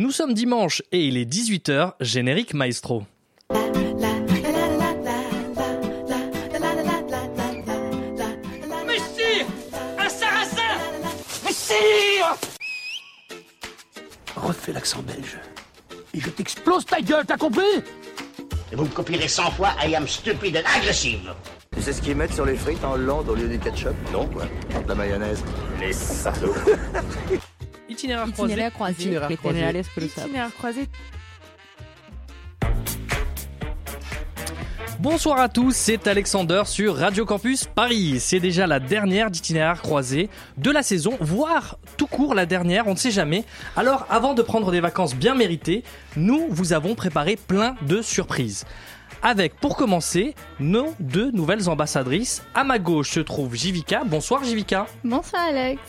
Nous sommes dimanche et il est 18h, générique maestro. Messire Un sarrasin Messire Refais l'accent belge. Et je t'explose ta gueule, t'as compris? Et vous me copierez 100 fois I am stupid and aggressive. Tu sais ce qu'ils mettent sur les frites en Hollande au lieu du ketchup? Non, quoi? De la mayonnaise. Les salauds. Itinéraire croisé. Itinéraire croisé. Itinéraire Les croisé. Ténéalais que le savent. Itinéraire croisé. Bonsoir à tous, c'est Alexander sur Radio Campus Paris. C'est déjà la dernière d'itinéraire croisé de la saison, voire tout court la dernière, on ne sait jamais. Alors avant de prendre des vacances bien méritées, nous vous avons préparé plein de surprises. Avec pour commencer nos deux nouvelles ambassadrices. À ma gauche se trouve Jivika. Bonsoir Jivika. Bonsoir Alex.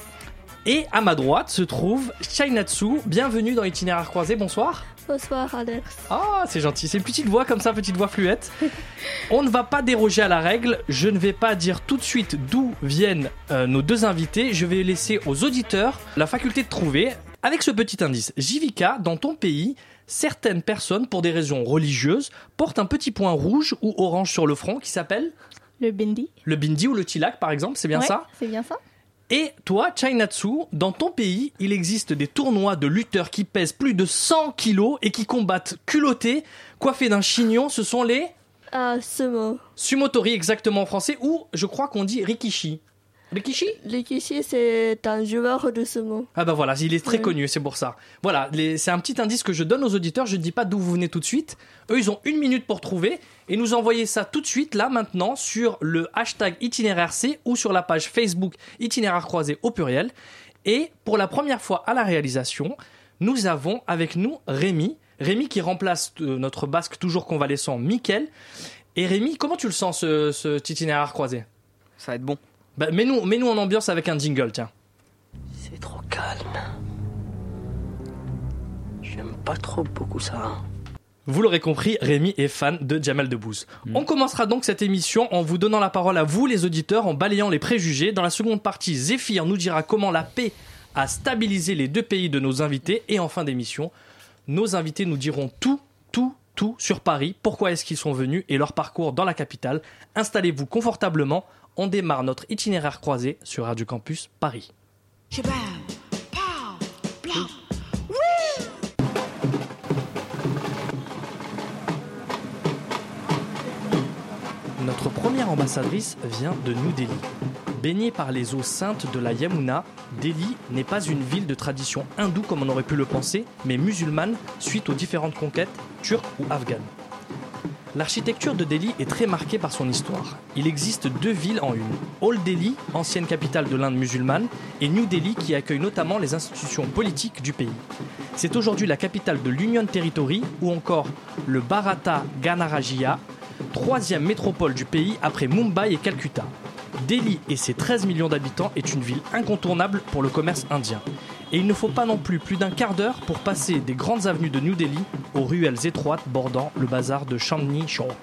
Et à ma droite se trouve Shainatsu. Bienvenue dans l'itinéraire croisé. Bonsoir. Bonsoir Alex. Ah, c'est gentil. C'est une petite voix comme ça, petite voix fluette. On ne va pas déroger à la règle. Je ne vais pas dire tout de suite d'où viennent euh, nos deux invités. Je vais laisser aux auditeurs la faculté de trouver. Avec ce petit indice, Jivika, dans ton pays, certaines personnes, pour des raisons religieuses, portent un petit point rouge ou orange sur le front qui s'appelle Le Bindi. le bindi ou le tilak, par exemple. C'est bien Ouais, ça? C'est bien ça. Et toi, Chainatsu, dans ton pays, il existe des tournois de lutteurs qui pèsent plus de 100 kilos et qui combattent culottés, coiffés d'un chignon. Ce sont les Ah, sumo. sumotori exactement en français, ou je crois qu'on dit rikishi. Rikishi Rikishi, c'est un joueur de sumo. Ah bah voilà, il est très Oui. connu, c'est pour ça. Voilà, les- c'est un petit indice que je donne aux auditeurs, je ne dis pas d'où vous venez tout de suite. Eux, ils ont une minute pour trouver et nous envoyer ça tout de suite, là, maintenant, sur le hashtag itinéraire C ou sur la page Facebook itinéraire croisé au pluriel. Et pour la première fois à la réalisation, nous avons avec nous Rémi. Rémi qui remplace euh, notre basque toujours convalescent, Mickaël. Et Rémi, comment tu le sens, ce, ce itinéraire croisé? Ça va être bon. Bah, Mets-nous mets-nous en ambiance avec un jingle, tiens. C'est trop calme. J'aime pas trop beaucoup ça. Vous l'aurez compris, Rémi est fan de Jamel Debbouze. On commencera donc cette émission en vous donnant la parole à vous, les auditeurs, en balayant les préjugés. Dans la seconde partie, Zéphyr nous dira comment la paix a stabilisé les deux pays de nos invités. Et en fin d'émission, nos invités nous diront tout, tout, tout sur Paris. Pourquoi est-ce qu'ils sont venus et leur parcours dans la capitale. Installez-vous confortablement. On démarre notre itinéraire croisé sur Radio Campus Paris. Notre première ambassadrice vient de New Delhi. Baignée par les eaux saintes de la Yamuna, Delhi n'est pas une ville de tradition hindoue comme on aurait pu le penser, mais musulmane suite aux différentes conquêtes turques ou afghanes. L'architecture de Delhi est très marquée par son histoire. Il existe deux villes en une. Old Delhi, ancienne capitale de l'Inde musulmane, et New Delhi qui accueille notamment les institutions politiques du pays. C'est aujourd'hui la capitale de l'Union Territory ou encore le Bharata Ganarajya, troisième métropole du pays après Mumbai et Calcutta. Delhi et ses 13 millions d'habitants est une ville incontournable pour le commerce indien. Et il ne faut pas non plus plus d'un quart d'heure pour passer des grandes avenues de New Delhi aux ruelles étroites bordant le bazar de Chandni Chowk.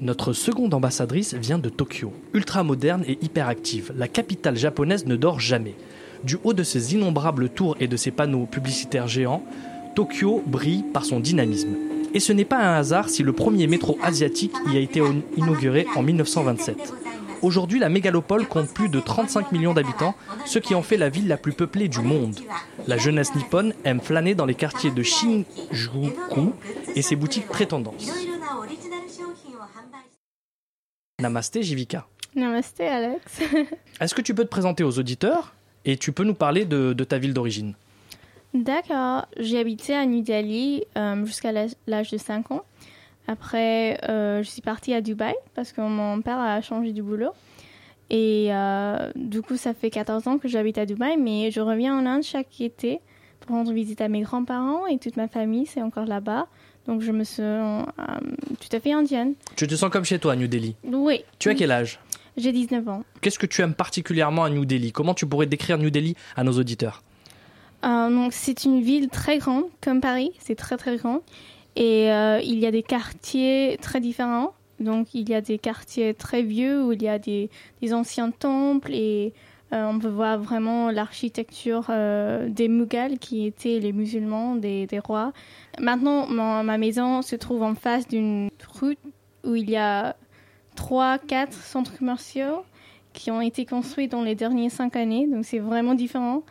Notre seconde ambassadrice vient de Tokyo. Ultra moderne et hyperactive, la capitale japonaise ne dort jamais. Du haut de ses innombrables tours et de ses panneaux publicitaires géants, Tokyo brille par son dynamisme. Et ce n'est pas un hasard si le premier métro asiatique y a été inauguré en 1927. Aujourd'hui, la mégalopole compte plus de 35 millions d'habitants, ce qui en fait la ville la plus peuplée du monde. La jeunesse nippone aime flâner dans les quartiers de Shinjuku et ses boutiques très tendances. Namasté Jivika. Namasté Alex. Est-ce que tu peux te présenter aux auditeurs et tu peux nous parler de, de ta ville d'origine? D'accord. J'ai habité à New Delhi euh, jusqu'à l'âge- l'âge de 5 ans. Après, euh, je suis partie à Dubaï parce que mon père a changé du boulot. Et euh, du coup, ça fait 14 ans que j'habite à Dubaï, mais je reviens en Inde chaque été pour rendre visite à mes grands-parents et toute ma famille, c'est encore là-bas. Donc je me sens euh, tout à fait indienne. Tu te sens comme chez toi à New Delhi? Oui. Tu as quel âge? J'ai 19 ans. Qu'est-ce que tu aimes particulièrement à New Delhi? Comment tu pourrais décrire New Delhi à nos auditeurs? Euh, donc c'est une ville très grande, comme Paris, c'est très très grand. Et euh, il y a des quartiers très différents. Donc il y a des quartiers très vieux où il y a des, anciens temples et Euh, on peut voir vraiment l'architecture euh, des Mughals, qui étaient les musulmans, des, rois. Maintenant, ma maison se trouve en face d'une rue où il y a trois, quatre centres commerciaux qui ont été construits dans les dernières cinq années. Donc c'est vraiment différent.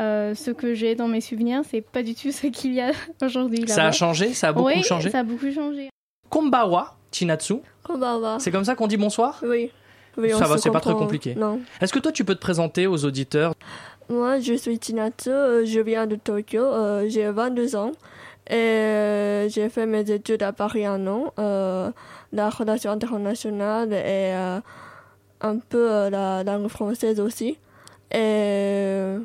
Euh, ce que j'ai dans mes souvenirs, c'est pas du tout ce qu'il y a aujourd'hui. Ça a changé Ça a beaucoup oui, changé ça a beaucoup changé. Kombawa, Chinatsu, Konbanwa. c'est comme ça qu'on dit bonsoir? Oui. Oui, Ça on va, c'est pas très comprend. compliqué. Non. Est-ce que toi tu peux te présenter aux auditeurs? Moi, je suis Chinatsu, euh, je viens de Tokyo, euh, j'ai 22 ans et euh, j'ai fait mes études à Paris un an, euh, la relation internationale et euh, un peu euh, la langue française aussi. Et euh,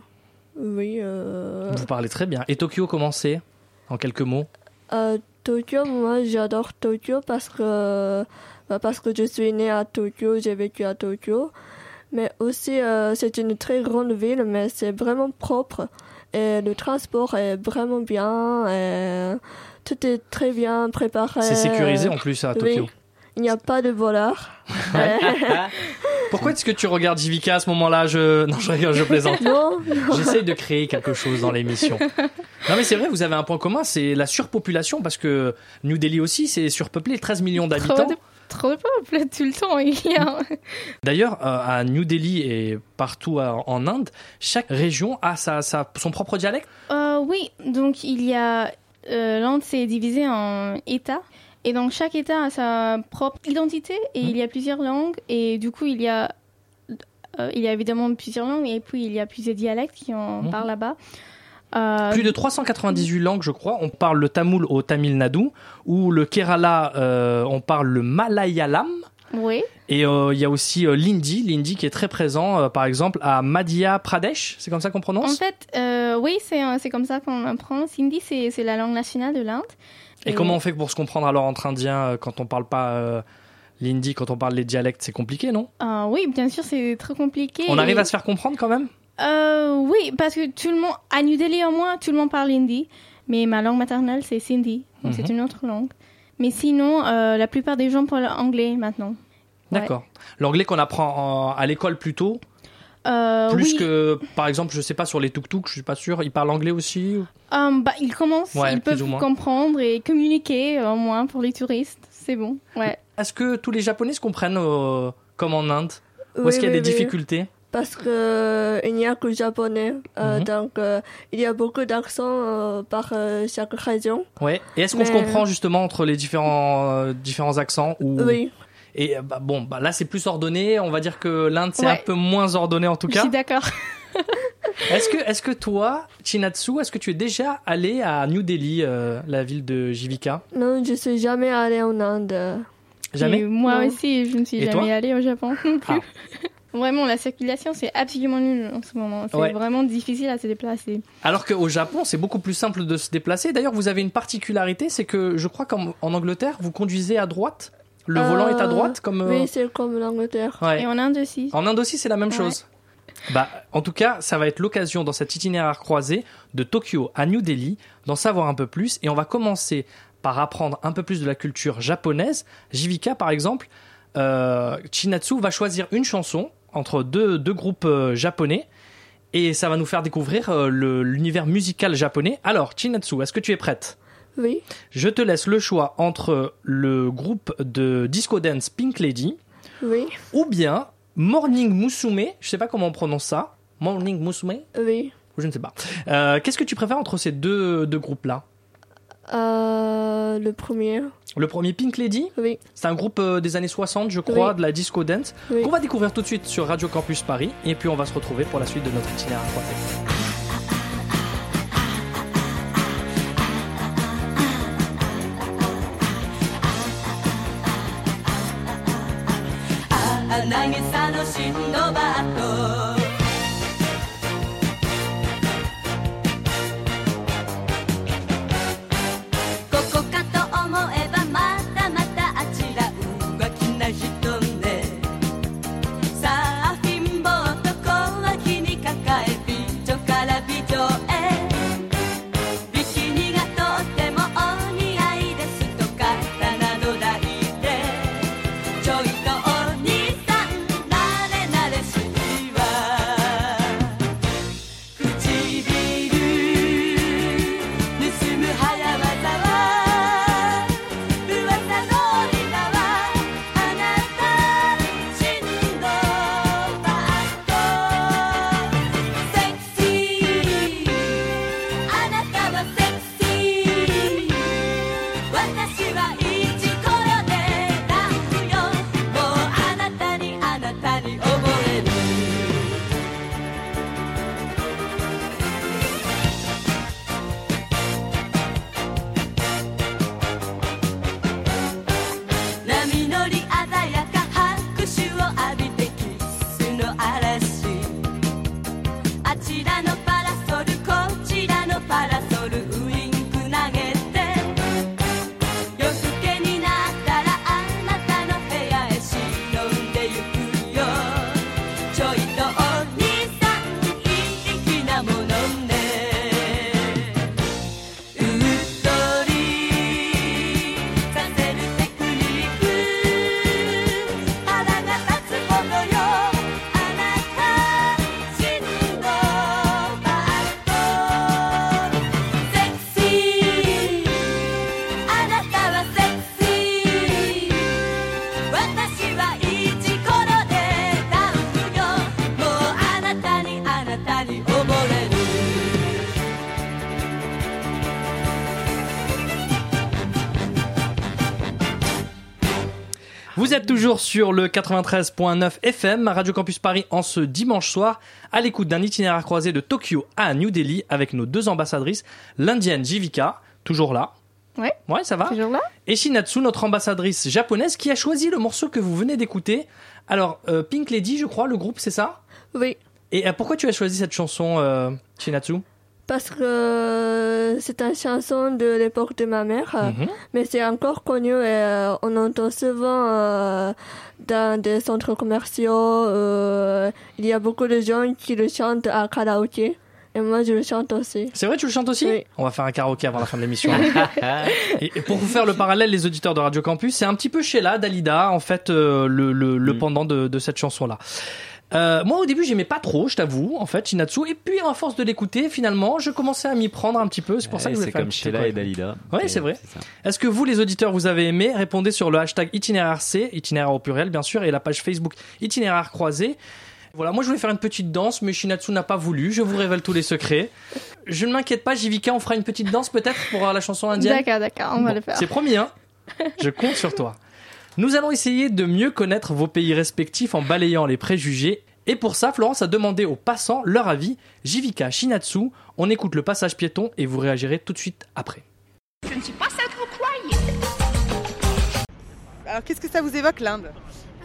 oui, euh, Vous parlez très bien. Et Tokyo, comment c'est En quelques mots euh, Tokyo, moi j'adore Tokyo parce que, bah, parce que je suis née à Tokyo, j'ai vécu à Tokyo. Mais aussi, euh, c'est une très grande ville, mais c'est vraiment propre. Et le transport est vraiment bien. Et tout est très bien préparé. C'est sécurisé en plus à oui. Il n'y a pas de voleurs. Pourquoi est-ce que tu regardes Jivika à ce moment-là? Je... Non, je je plaisante. non, J'essaye de créer quelque chose dans l'émission. Non mais c'est vrai, vous avez un point commun, c'est la surpopulation parce que New Delhi aussi, c'est surpeuplé, 13 millions d'habitants. trop de peuple tout le temps. Il y a... D'ailleurs, euh, à New Delhi et partout en Inde, chaque région a sa, sa- son propre dialecte? Euh, oui, donc il y a. euh, L'Inde s'est divisée en États. Et donc chaque État a sa propre identité et Mhm. il y a plusieurs langues. Et du coup, il y a. euh, il y a évidemment plusieurs langues et puis il y a plusieurs dialectes qui en Mhm. parlent là-bas. Euh, Plus de 398 langues, je crois. On parle le tamoul au Tamil Nadu, ou le Kerala, euh, on parle le malayalam. Oui, Et euh, il y a aussi l'hindi, l'hindi qui est très présent, par exemple, à Madhya Pradesh, c'est comme ça qu'on en prononce fait, euh, oui, c'est comme ça qu'on apprend. Hindi, c'est c'est la langue nationale de l'Inde. Et comment on fait pour se comprendre alors entre indiens euh, quand on parle pas euh, l'hindi, quand on parle les dialectes, c'est compliqué, non? Euh, oui, bien sûr, c'est très compliqué. On arrive Et- à se faire comprendre quand même? Euh, oui, parce que tout le monde, à New Delhi au moins, tout le monde parle hindi. Mais ma langue maternelle, c'est Sindhi. Donc Mhm. c'est une autre langue. Mais sinon, la plupart des gens parlent anglais maintenant. Ouais. D'accord. L'anglais qu'on apprend en- à l'école plus tôt, Euh, plus oui, que, par exemple, je sais pas, sur les tuk-tuk, je suis pas sûr, ils parlent anglais aussi ou- euh, bah, ils commencent, Ouais, ils peuvent comprendre et communiquer euh, au moins pour les touristes. C'est bon, ouais. Est-ce que tous les Japonais se comprennent euh, comme en Inde? Ou est-ce qu'il y a oui, des oui. difficultés? Parce que euh, il n'y a que japonais. Euh, Mhm. Donc, euh, il y a beaucoup d'accents euh, par euh, chaque région. Ouais. Et est-ce qu'on se comprend justement entre les différents, euh, différents accents ou... Oui. Et euh, bah, bon, bah, là c'est plus ordonné. On va dire que l'Inde c'est Ouais. un peu moins ordonné en tout Je cas. suis d'accord. Est-ce que, est-ce que toi, Chinatsu, est-ce que tu es déjà allé à New Delhi, euh, la ville de Jivika? Non, je suis jamais allée en Inde. Jamais? Et moi Non. aussi, je ne suis Et jamais toi? allée au Japon non plus. Ah. Vraiment, la circulation, c'est absolument nul en ce moment. C'est Ouais. vraiment difficile à se déplacer. Alors qu'au Japon, c'est beaucoup plus simple de se déplacer. D'ailleurs, vous avez une particularité, c'est que je crois qu'en en Angleterre, vous conduisez à droite. Le Euh, volant est à droite, comme. euh, Oui, c'est comme l'Angleterre. ouais. Et en Inde aussi. En Inde aussi, c'est la même Ouais. chose. Bah, en tout cas, ça va être l'occasion dans cet itinéraire croisé de Tokyo à New Delhi d'en savoir un peu plus. Et on va commencer par apprendre un peu plus de la culture japonaise. Jivika, par exemple, euh, Chinatsu va choisir une chanson entre deux, deux groupes euh, japonais. Et ça va nous faire découvrir euh, l'univers musical japonais. Alors, Chinatsu, est-ce que tu es prête? Oui. Je te laisse le choix entre le groupe de disco dance Pink Lady Oui. ou bien Morning Musume, je sais pas comment on prononce ça, Morning Musume, Oui. ou je ne sais pas. Euh, Qu'est-ce que tu préfères entre ces deux, deux groupes-là? Euh, le premier. Le premier Pink Lady, Oui. c'est un groupe euh, des années 60, je crois, Oui. de la disco dance, Oui. qu'on va découvrir tout de suite sur Radio Campus Paris, et puis on va se retrouver pour la suite de notre itinéraire さのしんのシンドバッド toujours sur le 93.9 FM, Radio Campus Paris, en ce dimanche soir, à l'écoute d'un itinéraire croisé de Tokyo à New Delhi avec nos deux ambassadrices, l'indienne Jivika, toujours là. Ouais. Ouais, ça va. Toujours là Et Shinatsu, notre ambassadrice japonaise, qui a choisi le morceau que vous venez d'écouter. Alors, euh, Pink Lady, je crois, le groupe, c'est ça? Oui, Et euh, pourquoi tu as choisi cette chanson, euh, Shinatsu? Parce que c'est une chanson de l'époque de ma mère, Mhm. mais c'est encore connu et euh, on entend souvent euh, dans des centres commerciaux. euh, il y a beaucoup de gens qui le chantent à karaoké. Et moi, je le chante aussi. C'est vrai, tu le chantes aussi Oui. On va faire un karaoké avant la fin de l'émission. et, et pour vous faire le parallèle, les auditeurs de Radio Campus, c'est un petit peu Sheila, Dalida, en fait, euh, le, le, le Mm. pendant de, de cette chanson-là. Euh, moi, au début, j'aimais pas trop, je t'avoue, en fait, Shinatsu. Et puis, à force de l'écouter, finalement, je commençais à m'y prendre un petit peu. C'est pour ça que je voulais c'est faire comme Sheila et. Dalida. Et c'est vrai. Est-ce que vous, les auditeurs, vous avez aimé? Répondez sur le hashtag itinéraire C, itinéraire au pluriel, bien sûr, et la page Facebook itinéraire croisé. Voilà, moi je voulais faire une petite danse, mais Shinatsu n'a pas voulu. Je vous révèle tous les secrets. Je ne m'inquiète pas, Jivika, on fera une petite danse peut-être pour la chanson indienne. D'accord, d'accord, on va Bon, le faire. C'est promis, hein Je compte sur toi. Nous allons essayer de mieux connaître vos pays respectifs en balayant les préjugés. Et pour ça, Florence a demandé aux passants leur avis. Jivika, Shinatsu, on écoute le passage piéton et vous réagirez tout de suite après. Je ne suis pas croyez. Alors qu'est-ce que ça vous évoque l'Inde?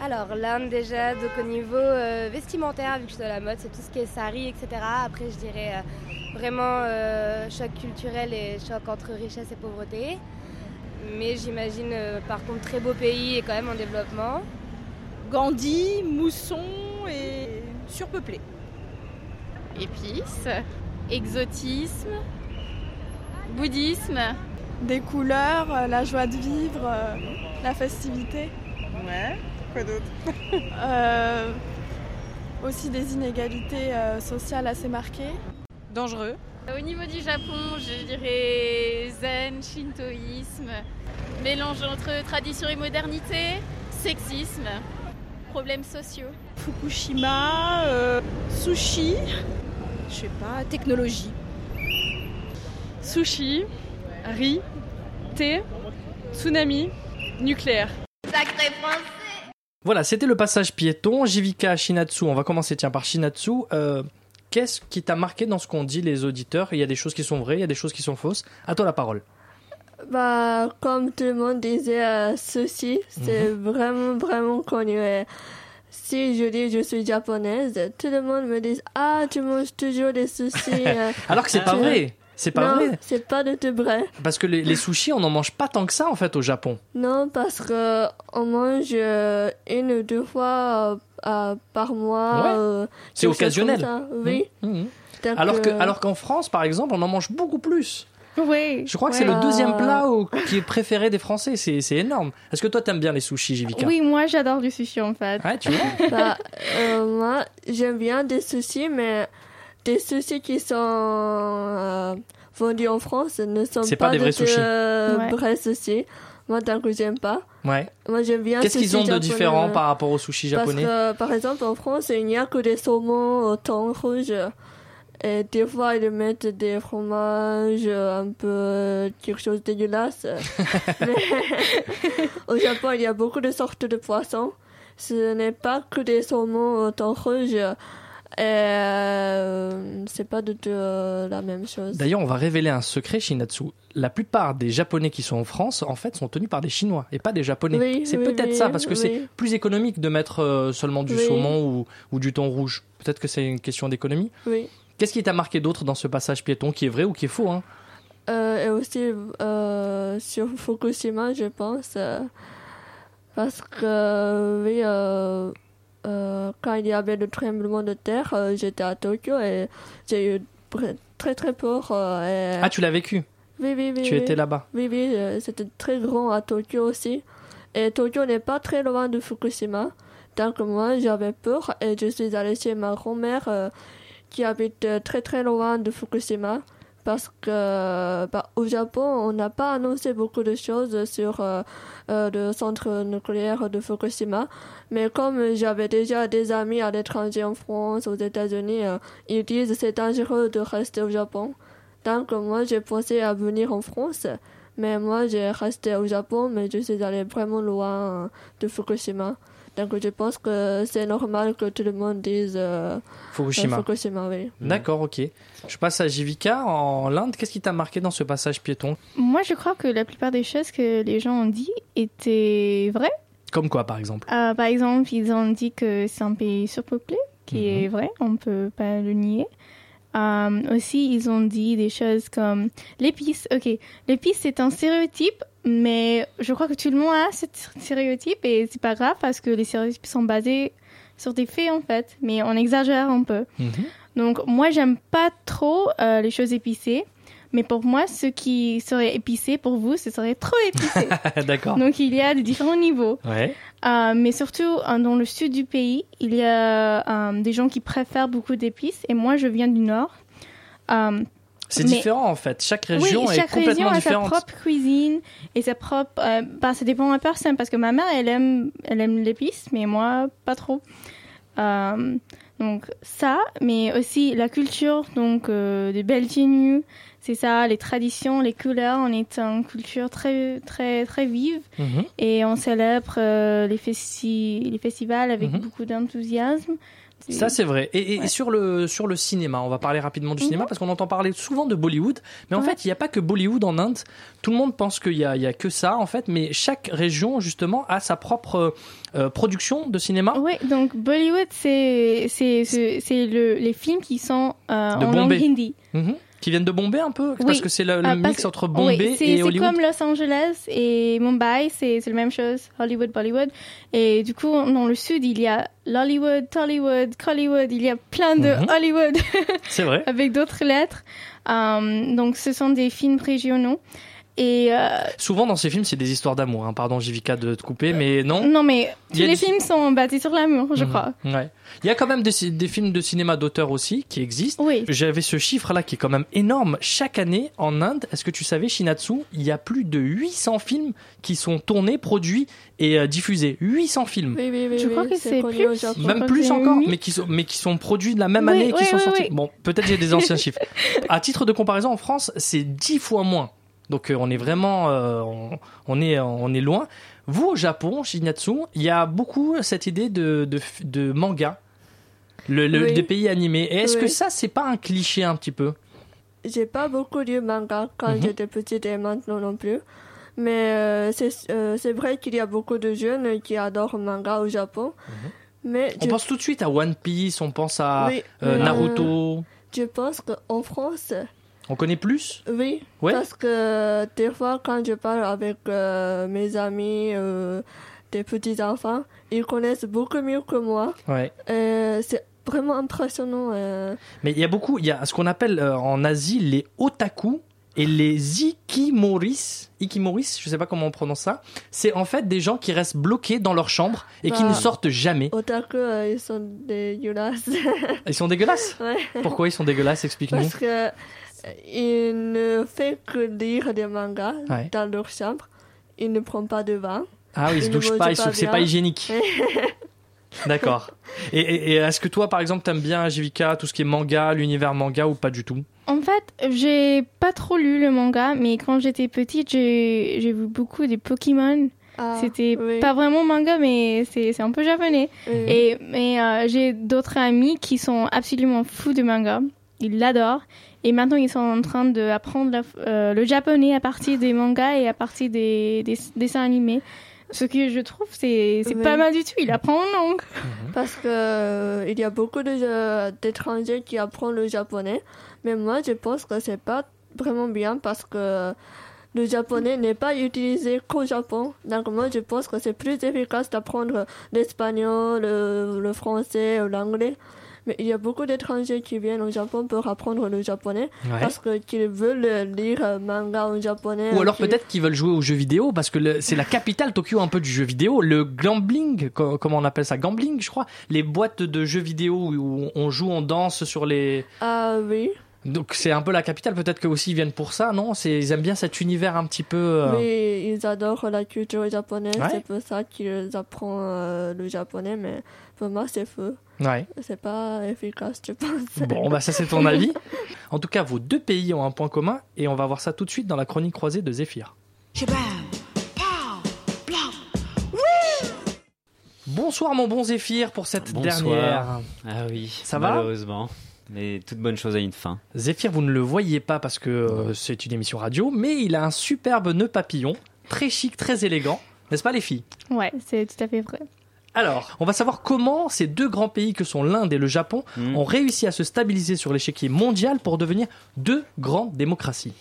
Alors l'Inde déjà, donc au niveau euh, vestimentaire, vu que je suis dans la mode, c'est tout ce qui est sari, etc. Après je dirais euh, vraiment euh, choc culturel et choc entre richesse et pauvreté. Mais j'imagine euh, par contre très beau pays et quand même en développement. Gandhi, mousson et surpeuplé. Épices, exotisme, bouddhisme. Des couleurs, euh, la joie de vivre, euh, la festivité. Ouais. Quoi d'autre? Euh, aussi des inégalités sociales assez marquées. Dangereux. Au niveau du Japon, je dirais zen, shintoïsme, mélange entre tradition et modernité, sexisme, problèmes sociaux. Fukushima, euh, sushi, je sais pas, technologie. Sushi, riz, thé, tsunami, nucléaire. Sacré français Voilà, c'était le passage piéton. Jivika, Shinatsu, on va commencer tiens par Shinatsu. Euh, Qu'est-ce qui t'a marqué dans ce qu'ont dit les auditeurs? Il y a des choses qui sont vraies, il y a des choses qui sont fausses. À toi la parole. Bah, comme tout le monde disait, euh, ceci, c'est vraiment, vraiment connu. Et si je dis je suis japonaise, tout le monde me dit Ah, tu manges toujours des sushis. euh, Alors que c'est pas vrai. C'est pas non, vrai. c'est pas du tout vrai. Parce que les, les sushis, on n'en mange pas tant que ça en fait au Japon. Non, parce que on mange euh, une ou deux fois par mois. Ouais. euh, C'est occasionnel. comme ça. Oui. Mmh, mmh. Donc, Alors que, euh, alors qu'en France, par exemple, on en mange beaucoup plus. Oui. Je crois que c'est le deuxième plat au- qui est préféré des Français. C'est c'est énorme. Est-ce que toi t'aimes bien les sushis, Jivika Oui, moi j'adore du sushi en fait. Ouais, tu vois. bah, euh, moi, j'aime bien des sushis, mais des sushis qui sont euh, vendus en France ne sont pas, pas des vrais de- sushis. euh, Ouais. vrais sushis. Moi, tant que j'aime pas. Ouais. Moi, j'aime bien Qu'est-ce qu'ils sushi ont de différent par rapport aux sushis Parce japonais que, par exemple, en France, il n'y a que des saumons au thon rouge. Et des fois, ils mettent des fromages un peu quelque chose de dégueulasse. Mais au Japon, il y a beaucoup de sortes de poissons. Ce n'est pas que des saumons au thon rouge. Euh, c'est pas du tout euh, la même chose. D'ailleurs, on va révéler un secret, Shinatsu. La plupart des Japonais qui sont en France, en fait, sont tenus par des Chinois et pas des Japonais. Oui, c'est oui, peut-être oui, ça, parce que c'est plus économique de mettre euh, seulement du saumon ou, ou du thon rouge. Peut-être que c'est une question d'économie. Oui. Qu'est-ce qui t'a marqué d'autre dans ce passage piéton qui est vrai ou qui est faux hein? Euh, et aussi sur Fukushima, je pense. parce que, oui, quand il y avait le tremblement de terre, euh, j'étais à Tokyo et j'ai eu très très peur. euh, et- Ah, tu l'as vécu? Oui, oui, oui. Tu oui. étais là-bas? Oui, oui, euh, c'était très grand à Tokyo aussi. Et Tokyo n'est pas très loin de Fukushima. Donc moi, j'avais peur et je suis allée chez ma grand-mère euh, qui habite euh, très très loin de Fukushima. Parce que bah, au Japon, on n'a pas annoncé beaucoup de choses sur euh, euh, le centre nucléaire de Fukushima. Mais comme j'avais déjà des amis à l'étranger en France, aux États-Unis, euh, ils disent c'est dangereux de rester au Japon. Donc moi j'ai pensé à venir en France, mais moi j'ai resté au Japon, mais je suis allée vraiment loin de Fukushima. Donc je pense que c'est normal que tout le monde dise euh, Fukushima. euh, Fukushima, oui. D'accord, ok. Je passe à Jivika en Inde. Qu'est-ce qui t'a marqué dans ce passage piéton? Moi, je crois que la plupart des choses que les gens ont dit étaient vraies. Comme quoi, par exemple? Euh, par exemple, ils ont dit que c'est un pays surpeuplé, qui Mhm. est vrai, on peut pas le nier. Euh, aussi, ils ont dit des choses comme l'épice. Ok, l'épice c'est un stéréotype, mais je crois que tout le monde a ce stéréotype et c'est pas grave parce que les stéréotypes sont basés sur des faits en fait, mais on exagère un peu. Donc moi j'aime pas trop euh, les choses épicées, mais pour moi ce qui serait épicé pour vous ce serait trop épicé. D'accord. Donc il y a de différents niveaux. Ouais. Euh, mais surtout euh, dans le sud du pays, il y a euh, des gens qui préfèrent beaucoup d'épices et moi je viens du nord. Euh, C'est différent en fait. Chaque région oui, est chaque complètement région a différente. sa propre cuisine et sa propre. euh, bah, ça dépend de la personne parce que ma mère elle aime, elle aime l'épice, mais moi pas trop. Euh, donc ça, mais aussi la culture, donc euh, des belles tenues, c'est ça, les traditions, les couleurs. On est une culture très très très vive Mhm. et on célèbre euh, les, festi- les festivals avec Mhm. beaucoup d'enthousiasme. Ça c'est vrai. Et, et sur le sur le cinéma, on va parler rapidement du cinéma parce qu'on entend parler souvent de Bollywood, mais en Mhm. Ouais. fait il n'y a pas que Bollywood en Inde. Tout le monde pense qu'il y a y a que ça en fait, mais chaque région justement a sa propre euh, production de cinéma. Oui, donc Bollywood, c'est le les films qui sont euh, en Bombay. langue hindi. Mhm. Qui viennent de Bombay un peu parce que c'est le, le Ah, mix entre Bombay oui, c'est- et C'est Hollywood. comme Los Angeles et Mumbai, c'est c'est la même chose, Hollywood, Bollywood. Et du coup, dans le sud, il y a Lollywood, Tollywood, Collywood, il y a plein de Mhm. Hollywood C'est vrai. avec d'autres lettres. Euh, donc, ce sont des films régionaux. Et euh, Souvent dans ces films, c'est des histoires d'amour. hein. Pardon, Jivika, de te couper, mais non. non, mais tous les du- films sont basés sur l'amour, je Mhm. crois. Ouais. Il y a quand même des, des films de cinéma d'auteur aussi qui existent. Oui. J'avais ce chiffre-là qui est quand même énorme. Chaque année en Inde, est-ce que tu savais, Shinatsu, il y a plus de 800 films qui sont tournés, produits et euh, diffusés. 800 films. Oui, oui, oui. Je oui, crois que c'est plus. Même plus encore, mais qui, sont, mais qui sont produits de la même Oui, année et qui oui, sont oui, sortis. oui. Bon, peut-être j'ai des anciens chiffres. À titre de comparaison, en France, c'est 10 fois moins. Donc euh, on est vraiment, euh, on, on est, on est loin. Vous au Japon, Shinatsu, il y a beaucoup cette idée de, de, de manga, le, le- Oui. des pays animés. Et est-ce que ça, c'est pas un cliché un petit peu? J'ai pas beaucoup lu manga quand Mhm. j'étais petite et maintenant non plus. Mais euh, c'est euh, c'est vrai qu'il y a beaucoup de jeunes qui adorent manga au Japon. Mais Mhm. On je, pense tout de suite à One Piece, on pense à Oui, mais, Naruto. je pense qu'en France, On connaît plus? Oui. Ouais. Parce que des fois, quand je parle avec euh, mes amis, euh, des petits-enfants, ils connaissent beaucoup mieux que moi. Ouais. C'est vraiment impressionnant. euh. Mais il y a beaucoup, il y a ce qu'on appelle euh, en Asie les otaku et les ikimoris. Ikimoris, je sais pas comment on prononce ça. C'est en fait des gens qui restent bloqués dans leur chambre et qui Bah, ne sortent jamais. Otaku, euh, ils sont dégueulasses. Ils sont dégueulasses? Ouais. Pourquoi ils sont dégueulasses? Explique-nous. Parce que ils ne font que lire des mangas Ouais. dans leur chambre. Ils ne prennent pas de bain. Ah oui, ils se mangent pas, ils sont- c'est pas hygiénique. D'accord. Et, et- et est-ce que toi, par exemple, t'aimes bien Jivika, tout ce qui est manga, l'univers manga ou pas du tout? En fait, j'ai pas trop lu le manga, mais quand j'étais petite, j'ai j'ai vu beaucoup des Pokémon. Ah, C'était oui. pas vraiment manga, mais c'est c'est un peu japonais. Oui. Et mais euh, j'ai d'autres amis qui sont absolument fous de manga. Ils l'adorent. Et maintenant, ils sont en train d'apprendre euh, le japonais à partir des mangas et à partir des, des dessins animés. Ce que je trouve, c'est Oui. pas mal du tout. Il apprend une langue. Parce que euh, il y a beaucoup euh, d'étrangers qui apprennent le japonais, mais moi je pense que c'est pas vraiment bien parce que le japonais n'est pas utilisé qu'au Japon. Donc moi je pense que c'est plus efficace d'apprendre l'espagnol, le, le français ou l'anglais. Mais il y a beaucoup d'étrangers qui viennent au Japon pour apprendre le japonais Ouais. parce qu'ils veulent lire manga en japonais. Ou alors peut-être qu'ils veulent jouer aux jeux vidéo parce que c'est la capitale Tokyo un peu du jeu vidéo. Le gambling, co- comment on appelle ça Gambling, je crois. Les boîtes de jeux vidéo où on joue, on danse sur les. Ah oui. Donc c'est un peu la capitale. Peut-être que aussi ils viennent pour ça, non? C'est ils aiment bien cet univers un petit peu. euh, Oui, ils adorent la culture japonaise, Ouais. c'est pour ça qu'ils apprennent euh, le japonais, mais pour moi c'est faux. Ouais. C'est pas efficace, je pense. Bon, bah ça c'est ton avis. En tout cas, vos deux pays ont un point commun et on va voir ça tout de suite dans la chronique croisée de Zéphyr. Bonsoir mon bon Zéphyr pour cette Bonsoir. dernière. Ah oui, Ça va? malheureusement. Mais toute bonne chose a une fin. Zéphyr, vous ne le voyez pas parce que euh, c'est une émission radio, mais il a un superbe nœud papillon, très chic, très élégant. N'est-ce pas les filles? Ouais, c'est tout à fait vrai. Alors, on va savoir comment ces deux grands pays que sont l'Inde et le Japon Hmm. ont réussi à se stabiliser sur l'échiquier mondial pour devenir deux grandes démocraties.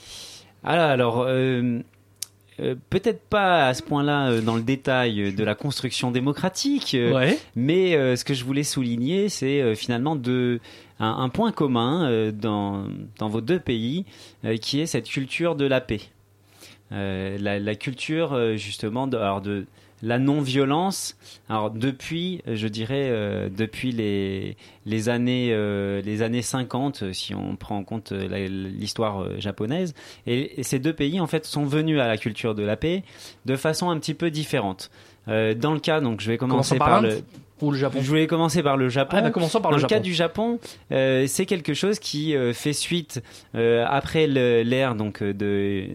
Alors, alors euh, euh, peut-être pas à ce point-là euh, dans le détail de la construction démocratique, Ouais. mais ce que je voulais souligner, c'est finalement de, un, un point commun dans, dans vos deux pays, qui est cette culture de la paix. La, la culture justement de, alors de la non-violence. Alors depuis, euh, je dirais euh, depuis les les années euh, les années 50, euh, si on prend en compte euh, l'histoire japonaise, et, et ces deux pays en fait sont venus à la culture de la paix de façon un petit peu différente. Euh, dans le cas, donc je vais commencer par le ou le Japon Je voulais commencer par le Japon. Ah, bah, commençons par Dans le le cas du Japon, euh, c'est quelque chose qui euh, fait suite euh, après l'ère donc de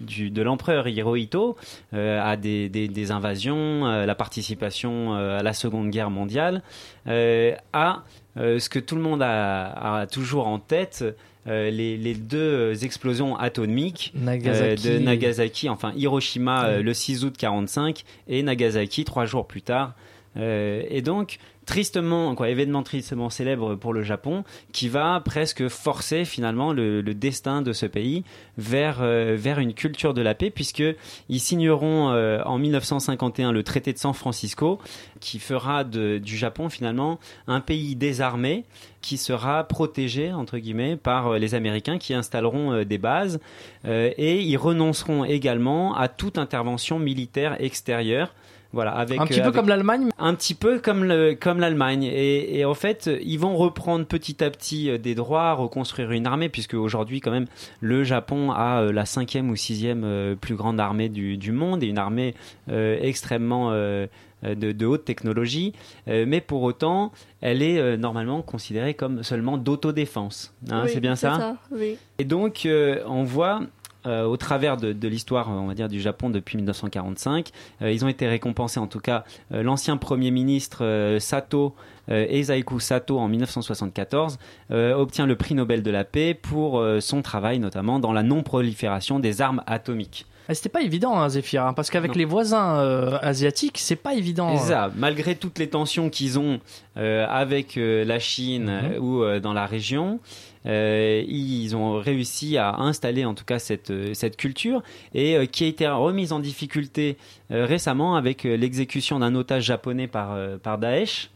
du, de l'empereur Hirohito euh, à des, des, des invasions, euh, la participation euh, à la Seconde Guerre mondiale, euh, à euh, ce que tout le monde a, a toujours en tête. euh, les, les deux explosions atomiques euh, Nagasaki. de Nagasaki, enfin Hiroshima euh, le 6 août 45 et Nagasaki trois jours plus tard. Euh, et donc, tristement, quoi, événement tristement célèbre pour le Japon, qui va presque forcer finalement le, destin de ce pays vers, euh, vers une culture de la paix, puisque ils signeront euh, en 1951 le traité de San Francisco, qui fera du Japon finalement un pays désarmé, qui sera protégé entre guillemets par les Américains, qui installeront des bases, et ils renonceront également à toute intervention militaire extérieure. Voilà, avec, Un petit euh, peu avec- comme l'Allemagne un petit peu comme le, comme l'Allemagne. Et, et en fait ils vont reprendre petit à petit euh, des droits reconstruire une armée puisque aujourd'hui quand même le Japon a euh, la cinquième ou sixième euh, plus grande armée du, du monde et une armée euh, extrêmement euh, euh, de, de haute technologie. Euh, mais pour autant elle est euh, normalement considérée comme seulement d'autodéfense. Hein, Oui, c'est bien ça, Oui. et donc, euh, on voit euh, au travers de, de l'histoire, on va dire, du Japon depuis 1945, euh, ils ont été récompensés, en tout cas, euh, l'ancien premier ministre Sato, Eisaiku Sato, en 1974, euh, obtient le prix Nobel de la paix pour son travail, notamment dans la non-prolifération des armes atomiques. Ah, C'était pas évident, hein, Zéphyr, hein, parce qu'avec les voisins euh, asiatiques, c'est pas évident. Ça, malgré toutes les tensions qu'ils ont euh, avec la Chine Mhm. euh, ou dans la région, euh, ils ont réussi à installer en tout cas cette, euh, cette culture et euh, qui a été remise en difficulté euh, récemment avec l'exécution d'un otage japonais par, par Daesh,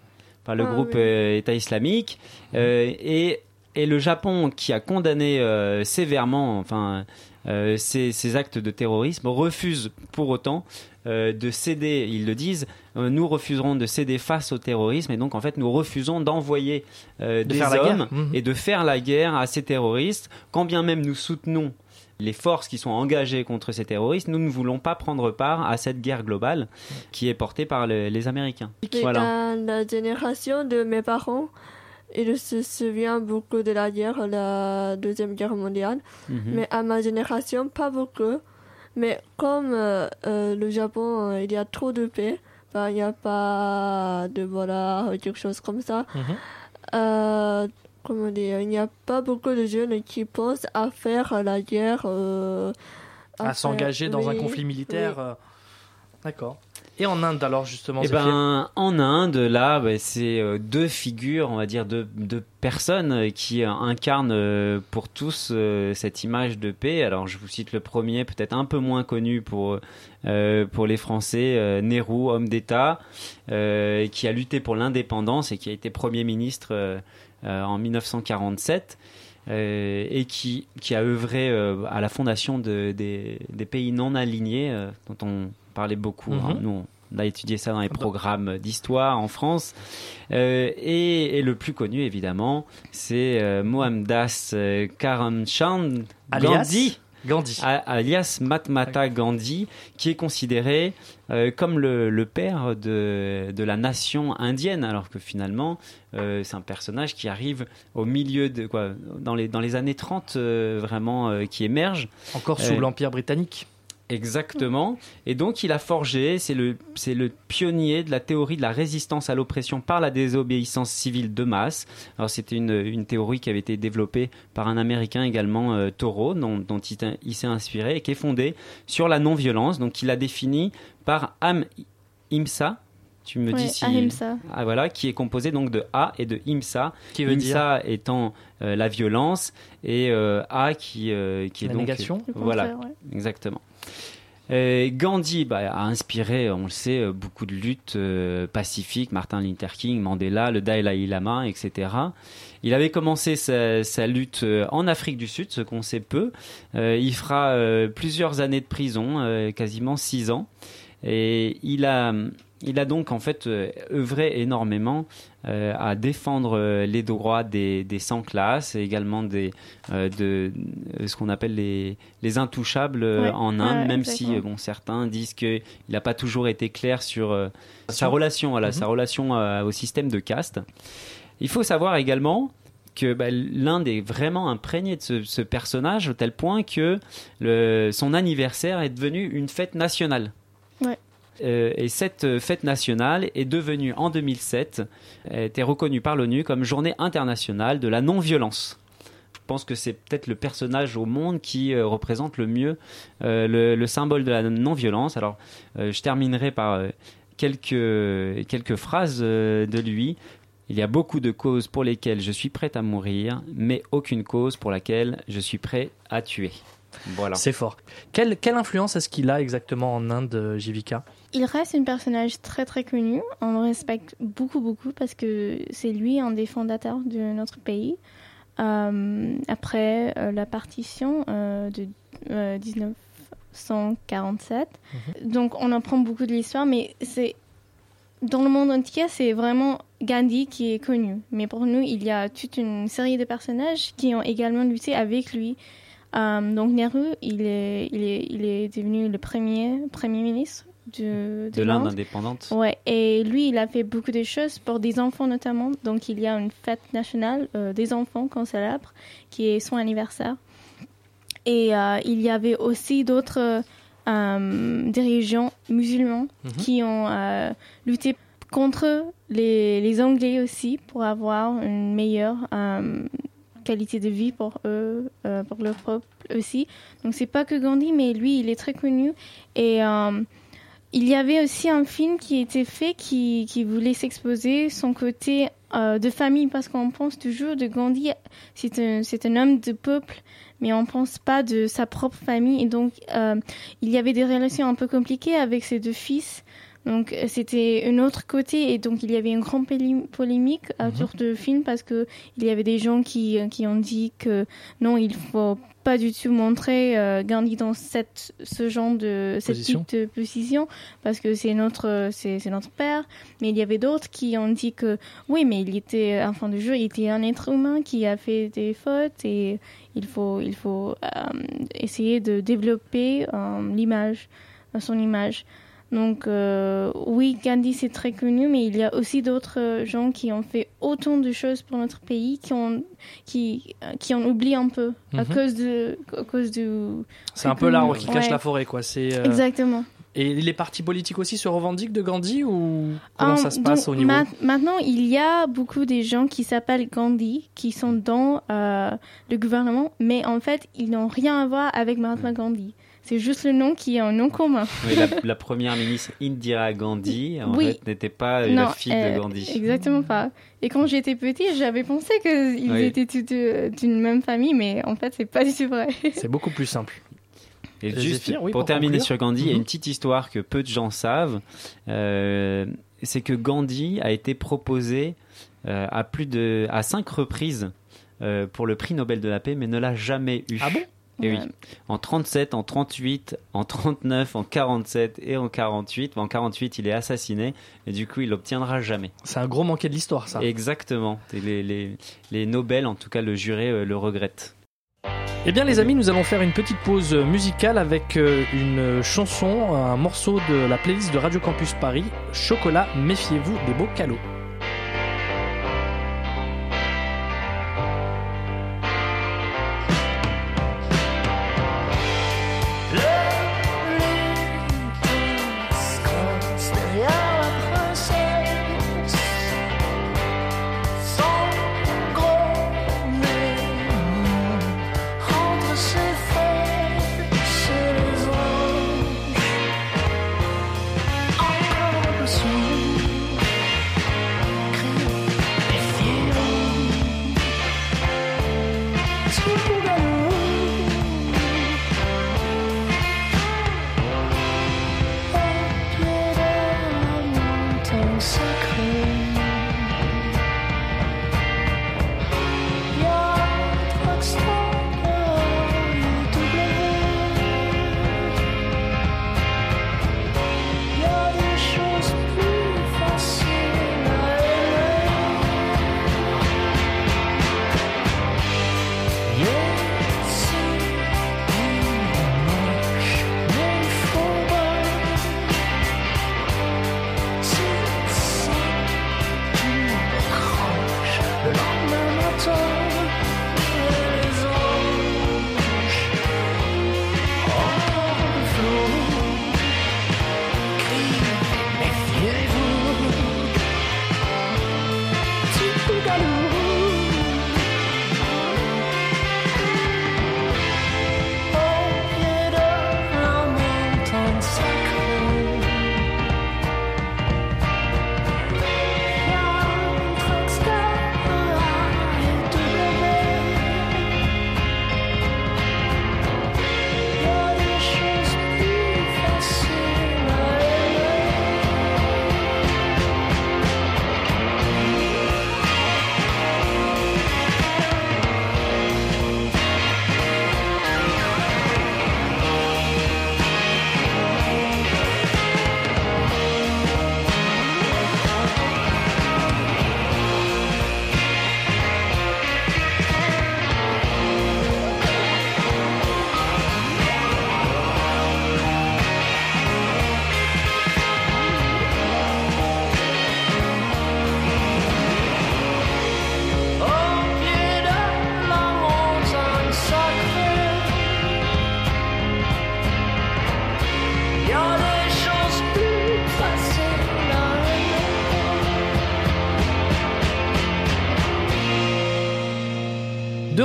par le Ah groupe oui. État islamique. Et, et le Japon qui a condamné sévèrement enfin, euh, ces, ces actes de terrorisme refuse pour autant euh, de céder, ils le disent, euh, nous refuserons de céder face au terrorisme et donc en fait nous refusons d'envoyer euh, De des faire la guerre. hommes Mhm. et de faire la guerre à ces terroristes, quand bien même nous soutenons les forces qui sont engagées contre ces terroristes, nous ne voulons pas prendre part à cette guerre globale qui est portée par le- les Américains. Mais Voilà. dans la génération de mes parents, ils se souviennent beaucoup de la guerre, la Deuxième Guerre mondiale. Mhm. Mais à ma génération, pas beaucoup. Mais comme euh, euh, le Japon, euh, il y a trop de paix, ben, il n'y a pas de voilà, quelque chose comme ça. Mhm. Comment dire, il n'y a pas beaucoup de jeunes qui pensent à faire la guerre. à s'engager dans un conflit militaire. oui. D'accord. Et en Inde, alors, justement Eh ben, en Inde, là, bah, c'est euh, deux figures, on va dire, deux, deux personnes euh, qui euh, incarnent pour tous cette image de paix. Alors, je vous cite le premier, peut-être un peu moins connu pour, euh, pour les Français, euh, Nehru, homme d'État, euh, qui a lutté pour l'indépendance et qui a été Premier ministre en 1947. euh, et qui, qui a œuvré euh, à la fondation de- des, des pays non alignés, euh, dont on parlait beaucoup. hein. Mhm. Nous, on a étudié ça dans les programmes d'histoire en France. Euh, et, et le plus connu, évidemment, c'est euh, Mohamdas euh, Karamchand Gandhi. Gandhi. A- alias Matmata Gandhi, qui est considéré euh, comme le, le père de, de la nation indienne, alors que finalement, euh, c'est un personnage qui arrive au milieu de quoi, dans les, dans les années 30, euh, vraiment, qui émerge. Encore sous l'Empire britannique. Exactement. Et donc, il a forgé, c'est le, c'est le pionnier de la théorie de la résistance à l'oppression par la désobéissance civile de masse. Alors, c'était une, une théorie qui avait été développée par un Américain également, euh, Thoreau, dont, dont il, s'est inspiré et qui est fondée sur la non-violence. Donc, il a défini par Am Imsa. Tu me Ouais, dis si. Ahimsa. Ah, voilà, qui est composé donc de A et de Imsa. Qui veut Imsa étant euh, la violence et euh, A qui, euh, qui est La donc. négation. Voilà, ouais. exactement. Euh, Gandhi bah, a inspiré, on le sait, euh, beaucoup de luttes euh, pacifiques, Martin Luther King, Mandela, le Dalai Lama, etc. Il avait commencé sa, lutte en Afrique du Sud, ce qu'on sait peu. Il fera plusieurs années de prison, quasiment six ans. Et il a, donc en fait œuvré énormément euh, à défendre euh, les droits des, des sans classe et également des, euh, de, ce qu'on appelle les, les intouchables Ouais, en Inde, ouais, même si exactement. bon, certains disent qu'il n'a pas toujours été clair sur euh, sa relation, voilà, sa relation euh, au système de caste. Il faut savoir également que bah, l'Inde est vraiment imprégnée de ce, ce personnage au tel point que le, son anniversaire est devenu une fête nationale. Ouais. Euh, et cette fête nationale est devenue en 2007, a été reconnue par l'ONU comme journée internationale de la non-violence. Je pense que c'est peut-être le personnage au monde qui euh, représente le mieux euh, le, le symbole de la non-violence. Alors, je terminerai par quelques, quelques phrases de lui. Il y a beaucoup de causes pour lesquelles je suis prêt à mourir, mais aucune cause pour laquelle je suis prêt à tuer. Voilà. C'est fort. Quelle, quelle influence est-ce qu'il a exactement en Inde, Jivika Il reste un personnage très très connu. On le respecte beaucoup beaucoup parce que c'est lui un des fondateurs de notre pays. Euh, après euh, la partition euh, de euh, 1947. Donc on apprend beaucoup de l'histoire, mais c'est dans le monde entier, c'est vraiment Gandhi qui est connu. Mais pour nous, il y a toute une série de personnages qui ont également lutté avec lui. Donc Nehru, il est, il, est, il est devenu le premier premier ministre de, de l'Inde indépendante. Ouais, et lui, il a fait beaucoup de choses pour des enfants notamment. Donc, il y a une fête nationale euh, des enfants qu'on célèbre, qui est son anniversaire. Et euh, il y avait aussi d'autres euh, dirigeants musulmans Mhm. qui ont lutté contre les, les Anglais aussi pour avoir une meilleure qualité de vie pour eux, pour leur peuple aussi. Donc, c'est pas que Gandhi, mais lui, il est très connu. Et. Il y avait aussi un film qui était fait qui, qui voulait s'exposer son côté euh, de famille parce qu'on pense toujours de Gandhi, c'est un, c'est un homme de peuple, mais on pense pas de sa propre famille. Et donc, euh, il y avait des relations un peu compliquées avec ses deux fils. Donc, euh, c'était un autre côté. Et donc, il y avait une grande polé- polémique autour de film parce que il y avait des gens qui, qui ont dit que non, il faut pas du tout montrer euh, Gandhi dans cette, ce genre de cette Position. type de position parce que c'est notre c'est c'est notre père mais il y avait d'autres qui ont dit que oui mais il était en fin de jour il était un être humain qui a fait des fautes et il faut il faut euh, essayer de développer euh, l'image euh, son image donc euh, oui Gandhi c'est très connu mais il y a aussi d'autres euh, gens qui ont fait autant de choses pour notre pays qui ont qui qui en oublient un peu à Mhm. cause de à cause du C'est un peu l'arbre qui cache Ouais. la forêt, quoi. C'est euh, Exactement. Et les partis politiques aussi se revendiquent de Gandhi ou comment ça se passe donc, au niveau ma- Maintenant, il y a beaucoup des gens qui s'appellent Gandhi, qui sont dans euh, le gouvernement, mais en fait, ils n'ont rien à voir avec Mahatma Gandhi. C'est juste le nom qui est un nom commun. Oui, la, la première ministre Indira Gandhi, en Oui. fait, n'était pas Non, la fille euh, de Gandhi. Exactement pas. Et quand j'étais petite, j'avais pensé qu'ils Oui. étaient tous euh, d'une même famille, mais en fait, c'est pas du tout vrai. C'est beaucoup plus simple. Et Et juste oui, pour, pour terminer conclure. sur Gandhi, il y a Mhm. une petite histoire que peu de gens savent. Euh, c'est que Gandhi a été proposé euh, à plus de à cinq reprises euh, pour le prix Nobel de la paix, mais ne l'a jamais eu. Ah bon? Et oui. Ouais. En 37, en 38, en 39, en 47 et en 48. En 48, il est assassiné et du coup, il l'obtiendra jamais. C'est un gros manqué de l'histoire, ça. Exactement. Et les, les, les Nobel, en tout cas le juré, euh, le regrette. Eh bien les amis, nous allons faire une petite pause musicale avec euh, une chanson, un morceau de la playlist de Radio Campus Paris, Chocolat, méfiez-vous des beaux calots.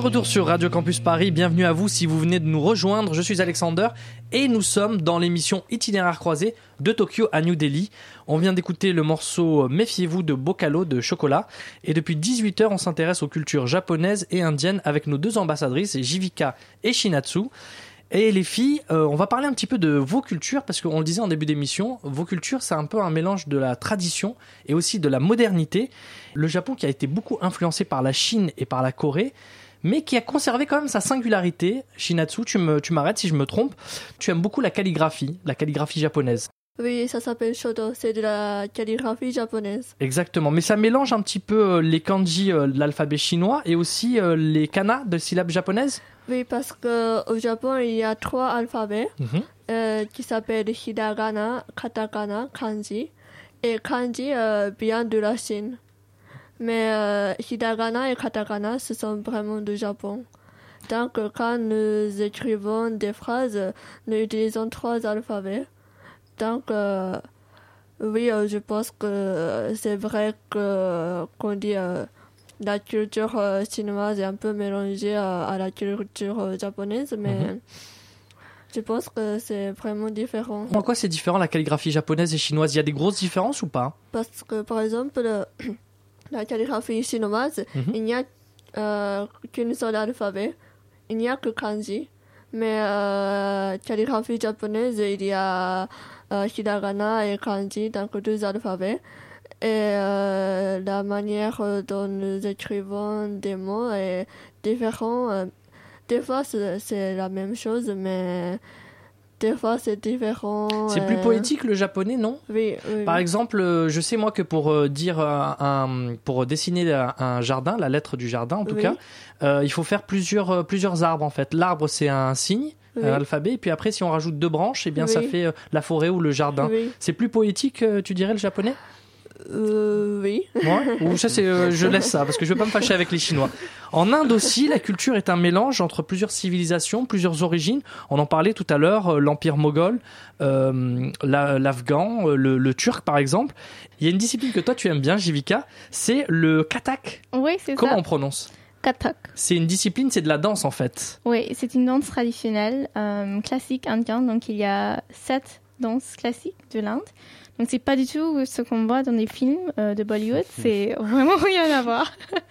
Retour sur Radio Campus Paris, bienvenue à vous si vous venez de nous rejoindre. Je suis Alexander et nous sommes dans l'émission Itinéraire croisé de Tokyo à New Delhi. On vient d'écouter le morceau Méfiez-vous de Bocalo de Chocolat et depuis 18h on s'intéresse aux cultures japonaises et indiennes avec nos deux ambassadrices Jivika et Shinatsu. Et les filles, euh, on va parler un petit peu de vos cultures parce qu'on le disait en début d'émission, vos cultures c'est un peu un mélange de la tradition et aussi de la modernité. Le Japon qui a été beaucoup influencé par la Chine et par la Corée, mais qui a conservé quand même sa singularité. Shinatsu, tu me, tu m'arrêtes si je me trompe. Tu aimes beaucoup la calligraphie, la calligraphie japonaise. Oui, ça s'appelle Shodo, c'est de la calligraphie japonaise. Exactement, mais ça mélange un petit peu euh, les kanji euh, de l'alphabet chinois et aussi euh, les kana de syllabes japonaises. Oui, parce que au Japon, il y a trois alphabets Mhm. euh, qui s'appellent hiragana, katakana, kanji. Et kanji euh, vient de la Chine. Mais euh, hiragana et katakana, ce sont vraiment du Japon. Donc, quand nous écrivons des phrases, nous utilisons trois alphabets. Donc, euh, oui, euh, je pense que c'est vrai que qu'on dit euh, la culture euh, chinoise est un peu mélangée à, à la culture euh, japonaise, mais Mhm. je pense que c'est vraiment différent. En quoi c'est différent la calligraphie japonaise et chinoise? Il y a des grosses différences ou pas? Parce que, par exemple, le- la calligraphie chinoise, il n'y a euh, qu'une seule alphabet. Il n'y a que kanji. Mais euh, calligraphie japonaise, il y a euh, hiragana et kanji, donc deux alphabets. Et euh, la manière dont nous écrivons des mots est différente. Des fois, c'est la même chose, mais des fois, c'est différent. C'est plus euh, poétique le japonais, non? Oui, oui. Par oui. exemple, euh, je sais moi que pour euh, dire un, pour dessiner un, jardin, la lettre du jardin en tout cas, euh, il faut faire plusieurs plusieurs arbres en fait. L'arbre c'est un signe, un alphabet, et puis après si on rajoute deux branches, et bien ça fait la forêt ou le jardin. C'est plus poétique, tu dirais le japonais? Euh, oui. Ouais. Ou ça c'est, euh, je laisse ça parce que je veux pas me fâcher avec les Chinois. En Inde aussi, la culture est un mélange entre plusieurs civilisations, plusieurs origines. On en parlait tout à l'heure, euh, l'empire moghol, euh, la- l'afghan, le, le turc par exemple. Il y a une discipline que toi tu aimes bien, Jivika, c'est le katak. Oui, c'est Comment ça. on prononce? Kathak. C'est une discipline, c'est de la danse en fait. Oui, c'est une danse traditionnelle euh, classique indienne. Donc il y a sept danses classiques de l'Inde. Donc c'est pas du tout ce qu'on voit dans les films euh, de Bollywood. C'est vraiment rien à voir.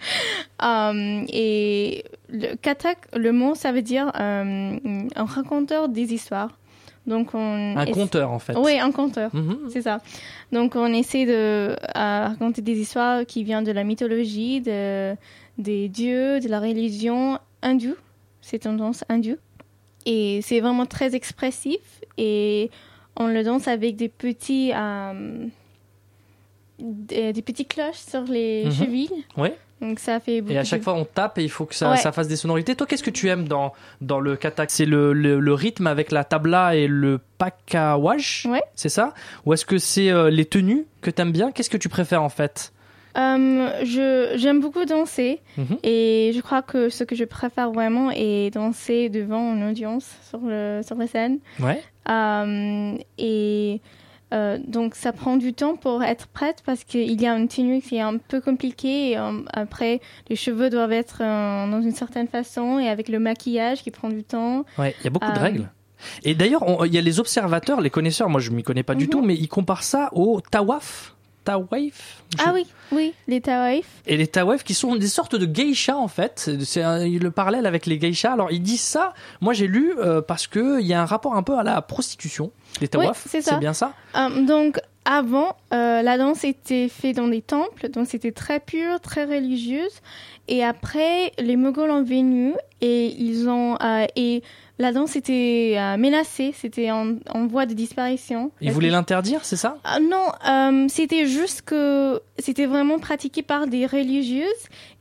Euh, et le kathak, le mot, ça veut dire euh, un raconteur des histoires. Donc on Un conteur en fait. Oui, un conteur. Mhm. C'est ça. Donc on essaie de raconter des histoires qui viennent de la mythologie, de, des dieux, de la religion hindoue. C'est une danse hindoue. Et c'est vraiment très expressif. Et on le danse avec des petits, euh, des, des petits cloches sur les Mhm. chevilles. Ouais. Donc ça fait beaucoup Et à chaque de- fois, on tape et il faut que ça, Ouais. ça fasse des sonorités. Toi, qu'est-ce que tu aimes dans, dans le katak? C'est le, le, le rythme avec la tabla et le pakawaj C'est ça? Ou est-ce que c'est euh, les tenues que t'aimes bien? Qu'est-ce que tu préfères en fait? Euh, je j'aime beaucoup danser Mhm. et je crois que ce que je préfère vraiment est danser devant une audience sur le sur la scène. Ouais. Euh, et euh, donc ça prend du temps pour être prête parce qu'il y a une tenue qui est un peu compliquée et euh, après les cheveux doivent être dans une certaine façon et avec le maquillage qui prend du temps. Ouais, il y a beaucoup de règles. Et d'ailleurs, il y a les observateurs, les connaisseurs, moi je m'y connais pas du tout, mais ils comparent ça au tawaf. Tawaf Ah oui, oui, les tawaif. Et les tawaf qui sont des sortes de geishas en fait. C'est le parallèle avec les geishas. Alors ils disent ça. Moi j'ai lu euh, parce que il y a un rapport un peu à la prostitution. Les tawaf, Oui, c'est bien ça. Euh, donc avant, euh, la danse était faite dans des temples, donc c'était très pur, très religieuse. Et après, les Moghols ont venu et ils ont et la danse était euh, menacée, c'était en, en voie de disparition. Ils voulaient l'interdire, c'est ça? Ah, non, euh, c'était juste que c'était vraiment pratiqué par des religieuses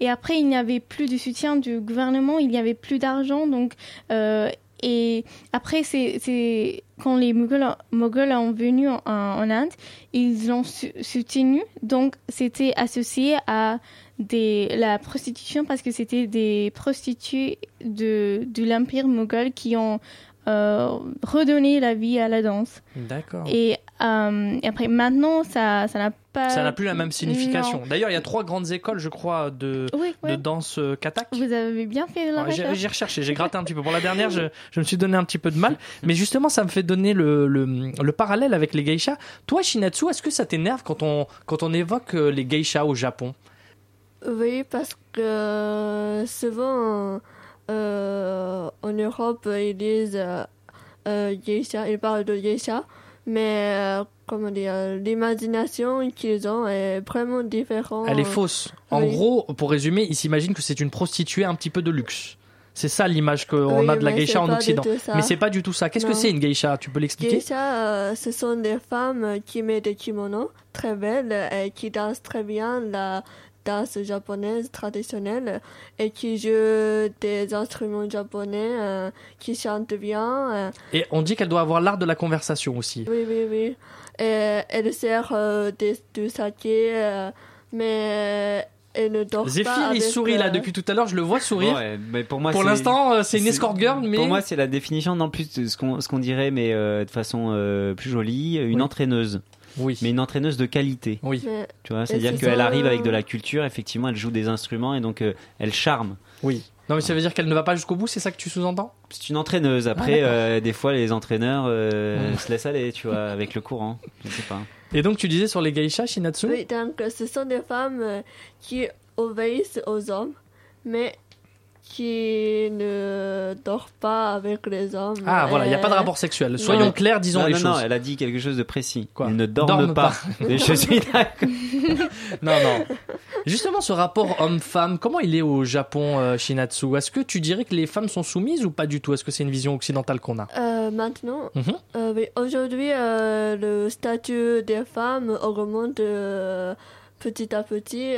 et après il n'y avait plus de soutien du gouvernement, il n'y avait plus d'argent donc euh, et après c'est c'est quand les Moghols, Moghols ont venu en, en Inde, ils l'ont su- soutenu donc c'était associé à des la prostitution parce que c'était des prostituées de de l'empire moghol qui ont euh, redonné la vie à la danse. D'accord. Et, euh, et après, maintenant, ça ça n'a pas. Ça n'a plus la même signification. D'ailleurs, il y a trois grandes écoles, je crois, de, Oui, oui. de danse euh, katak. Vous avez bien fait la J'ai recherche. j'ai recherché, j'ai gratté un petit peu. Pour la dernière, je, je me suis donné un petit peu de mal. Mais justement, ça me fait donner le, le, le parallèle avec les geishas. Toi, Shinatsu, est-ce que ça t'énerve quand on, quand on évoque euh, les geishas au Japon? Oui, parce que souvent euh, en Europe, ils disent euh, geisha, ils parlent de geisha, mais euh, comment dire, l'imagination qu'ils ont est vraiment différente. Elle est fausse. En Oui. gros, pour résumer, ils s'imaginent que c'est une prostituée un petit peu de luxe. C'est ça l'image qu'on Oui, a de la geisha en Occident. Mais c'est pas du tout ça. Qu'est-ce que c'est une geisha? Tu peux l'expliquer? Geisha, euh, ce sont des femmes qui mettent des kimonos très belles et qui dansent très bien la danse japonaise traditionnelle et qui jouent des instruments japonais, euh, qui chantent bien. euh. Et on dit qu'elle doit avoir l'art de la conversation aussi. oui, oui, oui. Et elle sert euh, des- du saké, euh, mais elle ne dort pas. il avec, sourit là depuis tout à l'heure, je le vois sourire. Ouais, mais pour moi, Pour l'instant, c'est une escort girl, mais- Pour moi, c'est la définition, non plus de ce qu'on ce qu'on dirait, mais euh, de façon euh, plus jolie, une Oui. entraîneuse. Oui. Mais une entraîneuse de qualité. Oui. Tu vois, c'est-à-dire c'est qu'elle ça. arrive avec de la culture, effectivement, elle joue des instruments et donc euh, elle charme. Oui. Non, mais ça veut dire qu'elle ne va pas jusqu'au bout, c'est ça que tu sous-entends? C'est une entraîneuse. Après, Ah, d'accord. euh, des fois, les entraîneurs euh, se laissent aller, tu vois, avec le courant. Je sais pas. Et donc, tu disais sur les geishas, Shinatsu? Oui, donc ce sont des femmes qui obéissent aux hommes, mais qui ne dorment pas avec les hommes. Ah, voilà, il n'y a pas de Euh, rapport sexuel. Soyons non. clairs, disons non, les non, choses. non, elle a dit quelque chose de précis. Quoi Ils ne dorment, Dorment pas. pas. Je suis d'accord. Non, non. Justement, ce rapport homme-femme, comment il est au Japon, euh, Shinatsu? Est-ce que tu dirais que les femmes sont soumises ou pas du tout? Est-ce que c'est une vision occidentale qu'on a? Euh, maintenant, Mhm. euh, oui, aujourd'hui, euh, le statut des femmes augmente euh, petit à petit.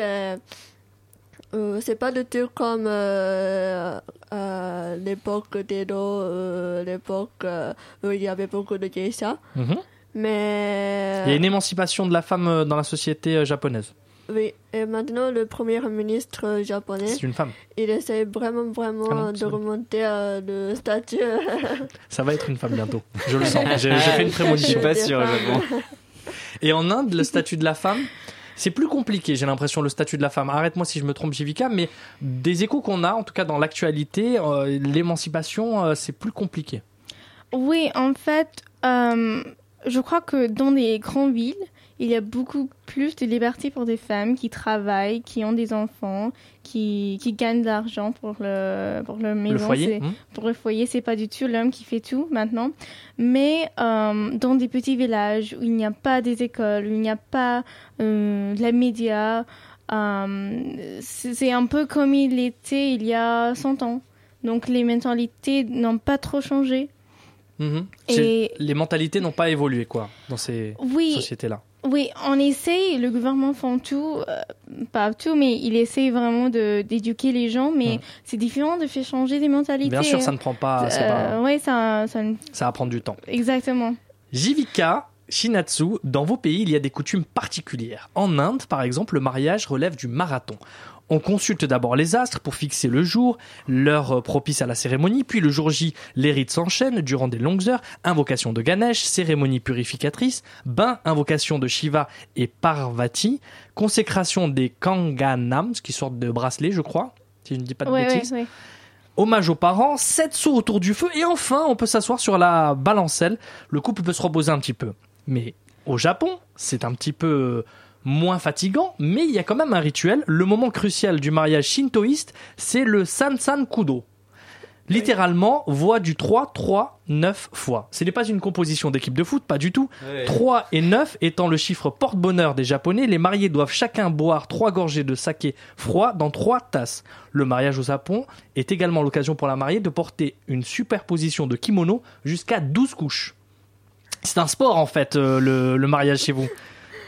Euh, euh, c'est pas du tout comme euh, à l'époque d'Edo, euh, l'époque euh, où il y avait beaucoup de geishas. Mhm. Mais Il y a une émancipation de la femme euh, dans la société euh, japonaise. oui, et maintenant le premier ministre japonais, C'est une femme. il essaie vraiment vraiment Ah non, de remonter euh, le statut. Ça va être une femme bientôt. Je le sens. J'ai fait une prémonition. Je suis pas sûr, femmes. Et en Inde, le statut de la femme, c'est plus compliqué, j'ai l'impression, le statut de la femme. Arrête-moi si je me trompe, Jivika, mais des échos qu'on a, en tout cas dans l'actualité, euh, l'émancipation, euh, c'est plus compliqué. Oui, en fait, euh, je crois que dans les grandes villes, il y a beaucoup plus de liberté pour des femmes qui travaillent, qui ont des enfants, qui, qui gagnent de l'argent pour le, pour maison. foyer, hmm. Pour le foyer, c'est pas du tout l'homme qui fait tout maintenant. Mais euh, dans des petits villages où il n'y a pas des écoles, où il n'y a pas euh, de la média, euh, c'est un peu comme il était il y a 100 ans. Donc les mentalités n'ont pas trop changé. Mhm. Et- Les mentalités n'ont pas évolué, quoi, dans ces Oui. sociétés-là. Oui, on essaye, le gouvernement fait tout, euh, pas tout, mais il essaye vraiment d'éduquer les gens, mais c'est différent de faire changer des mentalités. Bien sûr, ça ne prend pas. pas- oui, ça, ça, Ça va prendre du temps. exactement. Jivika, Shinatsu, dans vos pays, il y a des coutumes particulières. En Inde, par exemple, le mariage relève du marathon. On consulte d'abord les astres pour fixer le jour, l'heure euh, propice à la cérémonie, puis le jour J, les rites s'enchaînent durant des longues heures, invocation de Ganesh, cérémonie purificatrice, bain, invocation de Shiva et Parvati, consécration des Kanganams, qui sortent de bracelets, je crois, si je ne dis pas de Ouais, bêtises ouais, ouais. hommage aux parents, sept sauts autour du feu, et enfin, on peut s'asseoir sur la balancelle. Le couple peut se reposer un petit peu. Mais au Japon, c'est un petit peu moins fatigant, mais il y a quand même un rituel. Le moment crucial du mariage shintoïste, c'est le Sansan Kudo. Littéralement, voix du 3, 3, 9 fois. Ce n'est pas une composition d'équipe de foot, pas du tout. Ouais. 3 et 9 étant le chiffre porte-bonheur des Japonais, les mariés doivent chacun boire 3 gorgées de saké froid dans 3 tasses. Le mariage au Japon est également l'occasion pour la mariée de porter une superposition de kimono jusqu'à 12 couches. C'est un sport en fait, euh, le, le mariage chez vous.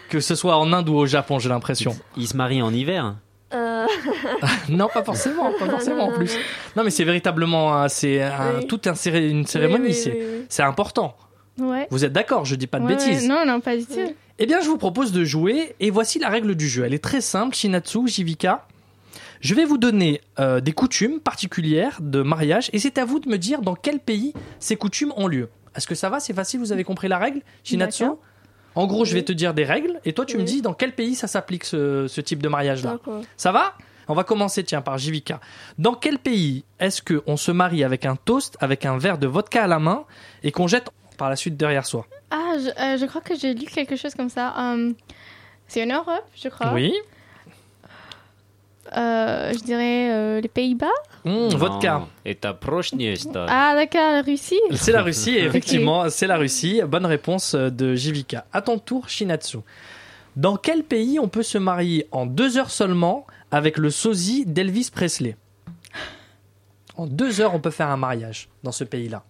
Que ce soit en Inde ou au Japon, j'ai l'impression. Ils se marient en hiver. Euh, Non, pas forcément, pas forcément en plus. Non, mais c'est véritablement c'est un- Oui. toute un céré- une cérémonie. oui, c'est oui, oui. c'est important. Ouais. Vous êtes d'accord Je dis pas de Ouais, bêtises. ouais. Non, non, pas du tout. Eh bien, je vous propose de jouer et voici la règle du jeu. Elle est très simple, Shinatsu, Jivika. Je vais vous donner euh, des coutumes particulières de mariage et c'est à vous de me dire dans quel pays ces coutumes ont lieu. Est-ce que ça va? C'est facile Vous avez compris la règle, Shinatsu? D'accord. En gros, je vais te dire des règles et toi, tu me dis dans quel pays ça s'applique ce, ce type de mariage-là. Ça va? On va commencer, tiens, par Jivika. Dans quel pays est-ce qu'on se marie avec un toast, avec un verre de vodka à la main et qu'on jette par la suite derrière soi? Ah, je, euh, je crois que j'ai lu quelque chose comme ça. Euh, c'est en Europe, je crois. Oui Euh, je dirais euh, les Pays-Bas. Mmh, Vodka. Et ta proche. Ah, d'accord, la Russie. C'est la Russie, effectivement, c'est la Russie. Bonne réponse de Jivika. À ton tour, Shinatsu. Dans quel pays on peut se marier en deux heures seulement avec le sosie d'Elvis Presley? En deux heures, on peut faire un mariage dans ce pays-là.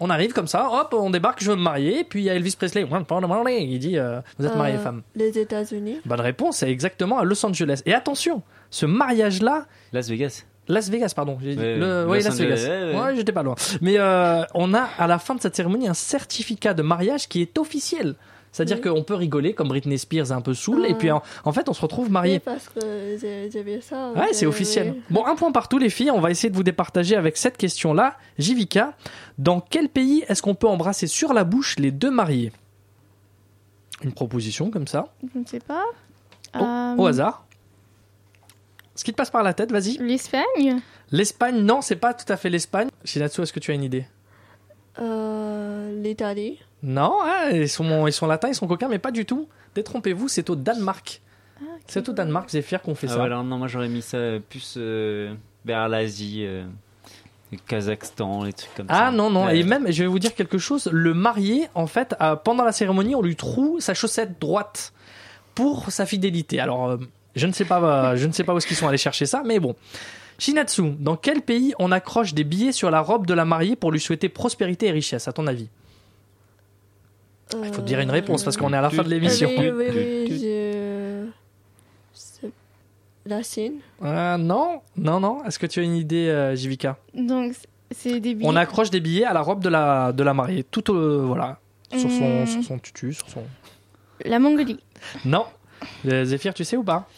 On arrive comme ça, hop, on débarque, je veux me marier, puis il y a Elvis Presley. Il dit euh, Vous êtes mariée, Euh, femme Les États-Unis. Bonne réponse, c'est exactement à Los Angeles. Et attention, ce mariage-là, Las Vegas. Las Vegas, pardon. J'ai dit- Ouais, le- Los oui, Las Vegas. ouais, ouais. Ouais, j'étais pas loin. Mais euh, on a à la fin de cette cérémonie un certificat de mariage qui est officiel. C'est-à-dire Oui. qu'on peut rigoler comme Britney Spears un peu saoul, Ah. et puis en, en fait on se retrouve Oui, parce que j'ai vu ça. Ouais, c'est officiel. oui. Bon, un point partout, les filles. On va essayer de vous départager avec cette question-là. Jivika, dans quel pays est-ce qu'on peut embrasser sur la bouche les deux mariés? Une proposition comme ça, Je ne sais pas. au, Euh, au hasard. Ce qui te passe par la tête, vas-y. L'Espagne? L'Espagne, non, c'est pas tout à fait l'Espagne. Shinatsu, est-ce que tu as une idée? Euh, L'Italie. Non, hein, ils, sont, ils sont latins, ils sont coquins, mais pas du tout. Détrompez-vous, c'est au Danemark. C'est au Danemark, Zéphyr, qu'on fait Ah ça. alors non, moi j'aurais mis ça plus euh, vers l'Asie, euh, le Kazakhstan, les trucs comme ça. Ah non, non, Ouais. et même, je vais vous dire quelque chose, le marié, en fait, euh, pendant la cérémonie, on lui troue sa chaussette droite pour sa fidélité. Alors, euh, je ne sais pas, euh, je ne sais pas où est-ce qu'ils sont allés chercher ça, mais bon. Shinatsu, dans quel pays on accroche des billets sur la robe de la mariée pour lui souhaiter prospérité et richesse, à ton avis? Il faut te dire une réponse parce qu'on est à la fin de l'émission. Oui, oui, oui, je... La Chine. Euh, non, non, non. Est-ce que tu as une idée, euh, Jivika Donc, c'est des billets. On accroche des billets à la robe de la, de la mariée, tout euh, voilà, sur son, Hmm. sur son tutu, sur son. La Mongolie. Non. Euh, Zéphyr, tu sais ou pas?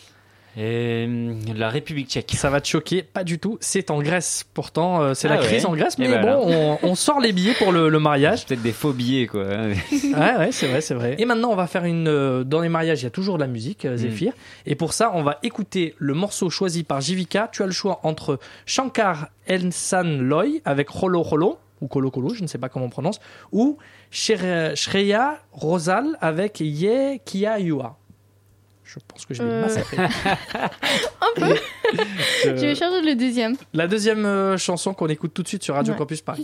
Euh, La République tchèque. Ça va te choquer, pas du tout. C'est en Grèce. Pourtant, euh, c'est Ah la crise en Grèce, Eh mais ben bon, on, on sort les billets pour le, le mariage. Peut-être des faux billets, quoi. ouais, ouais, c'est vrai, c'est vrai. Et maintenant, on va faire une. euh, Dans les mariages, il y a toujours de la musique, Mm. Zéphyr. Et pour ça, on va écouter le morceau choisi par Jivika. Tu as le choix entre Shankar Elsan Loy avec Rolo Rolo, ou Kolo Kolo, je ne sais pas comment on prononce, ou Shre- Shreya Rosal avec Ye Kia Yua. Je pense que je l'ai Euh. massacré. Un peu. Je vais changer le deuxième. La deuxième euh, chanson qu'on écoute tout de suite sur Radio Ouais. Campus Paris.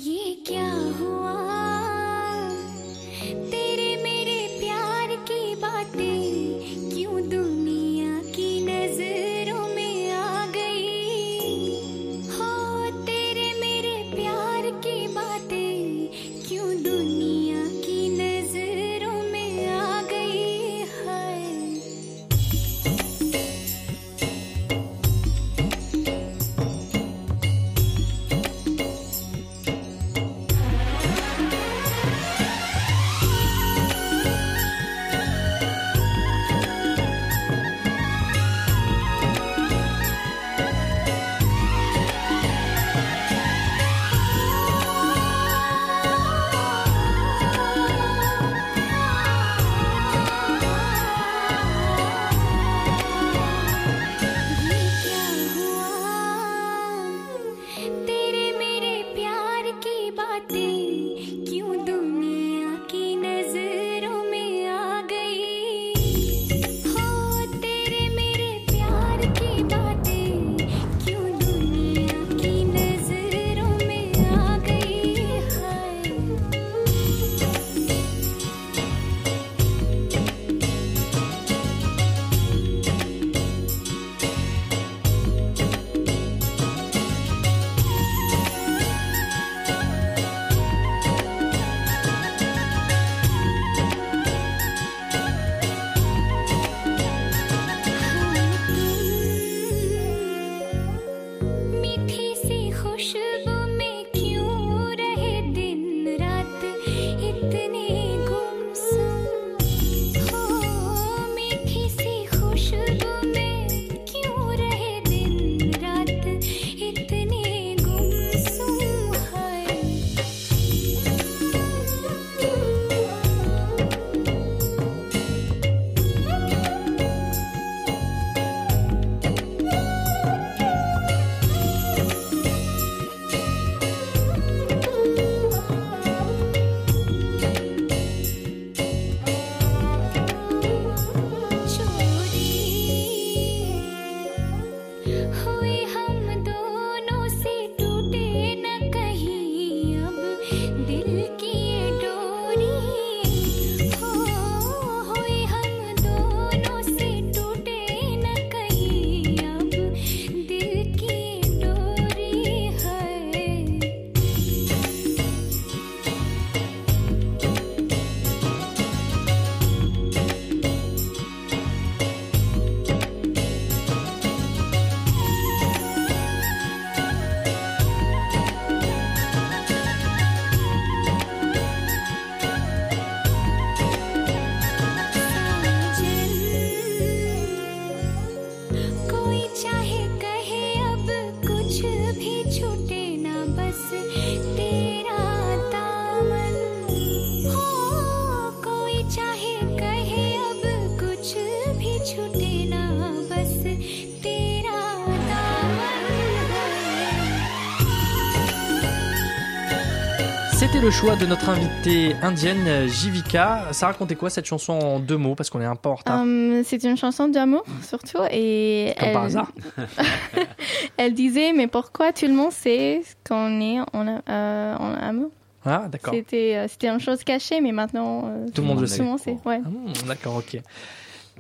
Le choix de notre invitée indienne Jivika. Ça racontait quoi cette chanson en deux mots? Parce qu'on est un peu en retard. Euh, c'est une chanson d'amour surtout et Comme elle, par hasard. elle disait mais pourquoi tout le monde sait qu'on est en, euh, en amour? Ah d'accord. C'était euh, c'était une chose cachée mais maintenant euh, Tout le monde le sait. Tout le monde sait. Ouais. Hmm, D'accord, ok.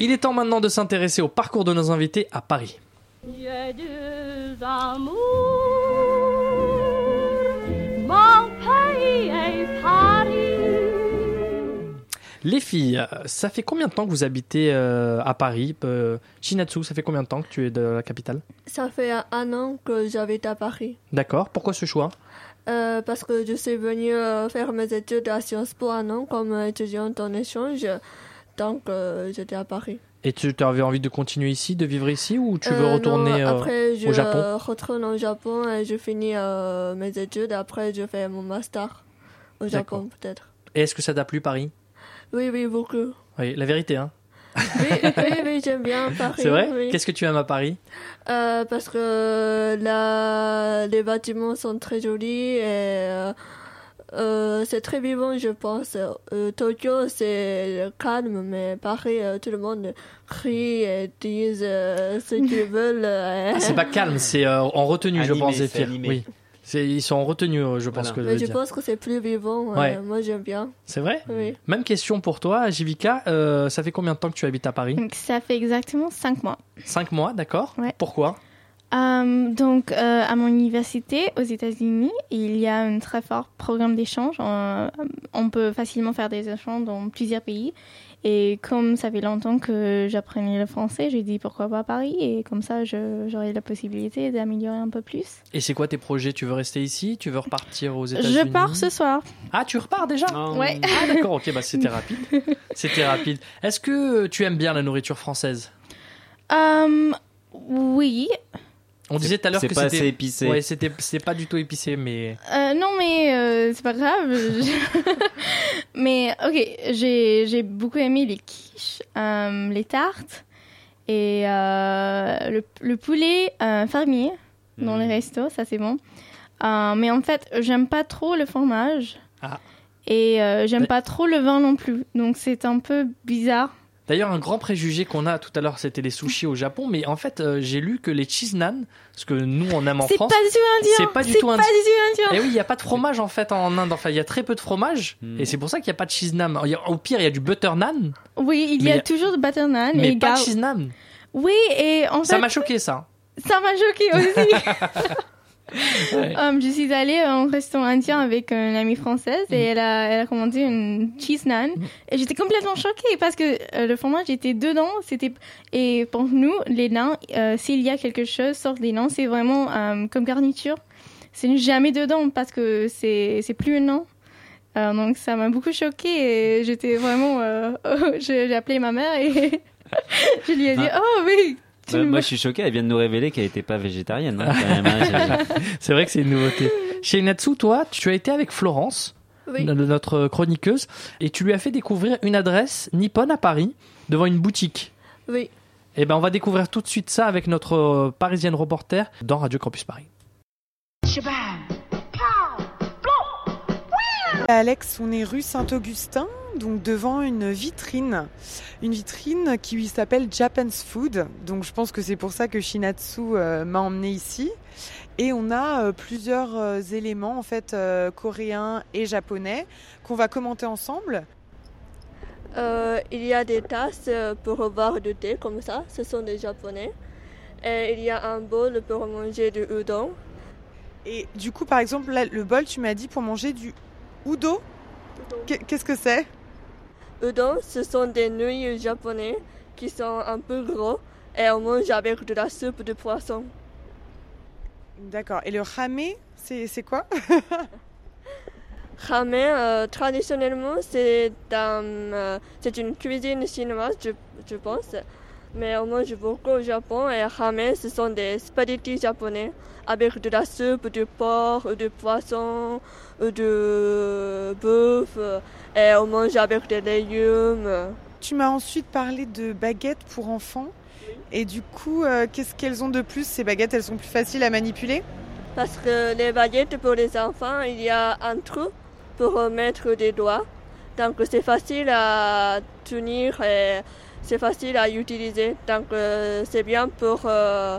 Il est temps maintenant de s'intéresser au parcours de nos invités à Paris. J'ai deux amours, Les filles, ça fait combien de temps que vous habitez euh, à Paris? Euh, Shinatsu, ça fait combien de temps que tu es de la capitale? Ça fait un an que j'habite à Paris. D'accord. Pourquoi ce choix? Euh, parce que je suis venue euh, faire mes études à Sciences Po un an comme étudiante en échange. Donc j'étais à Paris. Et tu avais envie de continuer ici, de vivre ici, ou tu veux retourner non, après, je au Japon? retourne au Japon et je finis mes études. Après, je fais mon master au. Japon, peut-être. Et est-ce que ça t'a plu Paris? Oui, oui, beaucoup. Oui, la vérité, hein. Oui, oui, oui, j'aime bien Paris. C'est vrai? oui. Qu'est-ce que tu aimes à Paris? Euh, Parce que là, les bâtiments sont très jolis et euh, euh, c'est très vivant, je pense. Euh, Tokyo, c'est calme, mais Paris, euh, tout le monde crie et dit euh, ce qu'ils veulent. Ah, C'est pas calme, c'est euh, en retenue, je pense, Zéphyr. Oui. C'est- Ils sont en retenue, euh, je pense Voilà. que je mais je dire. pense que c'est plus vivant. euh, moi, j'aime bien. C'est vrai Oui. Même question pour toi, Jivika. Euh, ça fait combien de temps que tu habites à Paris? Donc ça fait exactement cinq mois. Cinq mois, d'accord Ouais. Pourquoi? Euh, donc, euh, à mon université aux États-Unis, il y a un très fort programme d'échange. On, on peut facilement faire des échanges dans plusieurs pays. Et comme ça fait longtemps que j'apprenais le français, j'ai dit pourquoi pas Paris. Et comme ça, je- j'aurai la possibilité d'améliorer un peu plus. Et c'est quoi tes projets? Tu veux rester ici? Tu veux repartir aux États-Unis? Je pars ce soir. Ah, tu repars déjà? Ouais. Ah, d'accord, ok, bah c'était rapide. C'était rapide. Est-ce que tu aimes bien la nourriture française? Euh, oui. On disait tout à l'heure c'est que pas c'était assez épicé. Ouais, c'était c'était pas du tout épicé, mais Euh, non, mais euh, c'est pas grave. mais ok, j'ai j'ai beaucoup aimé les quiches, euh, les tartes et euh, le, le poulet euh, fermier dans les restos, ça c'est bon. Euh, mais en fait, j'aime pas trop le fromage Ah. et euh, j'aime pas trop le vin non plus. Donc c'est un peu bizarre. D'ailleurs, un grand préjugé qu'on a tout à l'heure, c'était les sushis au Japon, mais en fait, euh, j'ai lu que les cheese naan, ce que nous on aime en C'est France, pas du tout indien. c'est pas du C'est tout pas indien. du tout indien. Et oui, il y a pas de fromage en fait en Inde. Enfin, il y a très peu de fromage, Hmm. et c'est pour ça qu'il y a pas de cheese a- Au pire, il y a du butter naan, Oui, il y a y a- toujours de butter naan mais et pas de cheese naan. Oui, et en Ça fait, m'a choqué ça. ça m'a choqué aussi. Ouais. Euh, je suis allée à un restaurant indien avec une amie française et elle, a, elle a commandé une cheese naan. Et j'étais complètement choquée parce que euh, le fromage était dedans. C'était et pour nous, les nains, euh, s'il y a quelque chose sur les nains, c'est vraiment euh, comme garniture. C'est jamais dedans parce que c'est c'est plus un nain. Euh, donc ça m'a beaucoup choquée et j'étais vraiment. euh, j'ai j'ai appelé ma mère et je lui ai dit Ah. oh oui. Bah, me- moi, je suis choqué. Elle vient de nous révéler qu'elle n'était pas végétarienne. hein, hein. C'est vrai que c'est une nouveauté. Chez Natsu, toi, tu as été avec Florence, Oui. notre chroniqueuse, et tu lui as fait découvrir une adresse nippone à Paris, devant une boutique. Oui. Et ben, on va découvrir tout de suite ça avec notre euh, parisienne reporter dans Radio Campus Paris. Alex, on est rue Saint-Augustin, donc devant une vitrine. Une vitrine qui s'appelle Japan's Food. Donc je pense que c'est pour ça que Shinatsu euh, m'a emmené ici. Et on a euh, plusieurs euh, éléments en fait coréens et japonais qu'on va commenter ensemble. Il y a des tasses pour boire du thé comme ça, ce sont des japonais. Et il y a un bol pour manger du udon. Et du coup, par exemple, là, le bol, tu m'as dit pour manger du udo? Qu'est- Qu'est-ce que c'est? Udon, ce sont des nouilles japonais qui sont un peu gros et on mange avec de la soupe de poisson. D'accord. Et le ramé, c'est c'est quoi? Ramen, euh, traditionnellement, c'est euh, c'est une cuisine chinoise, je, je pense. Mais on mange beaucoup au Japon et ramen, ce sont des spaghettis japonais avec de la soupe, du porc, du poisson, du bœuf et on mange avec des légumes. Tu m'as ensuite parlé de baguettes pour enfants. Et du coup, euh, qu'est-ce qu'elles ont de plus Ces baguettes, elles sont plus faciles à manipuler? Parce que les baguettes pour les enfants, il y a un trou pour mettre des doigts. Donc c'est facile à tenir et c'est facile à utiliser. Donc euh, c'est bien pour euh,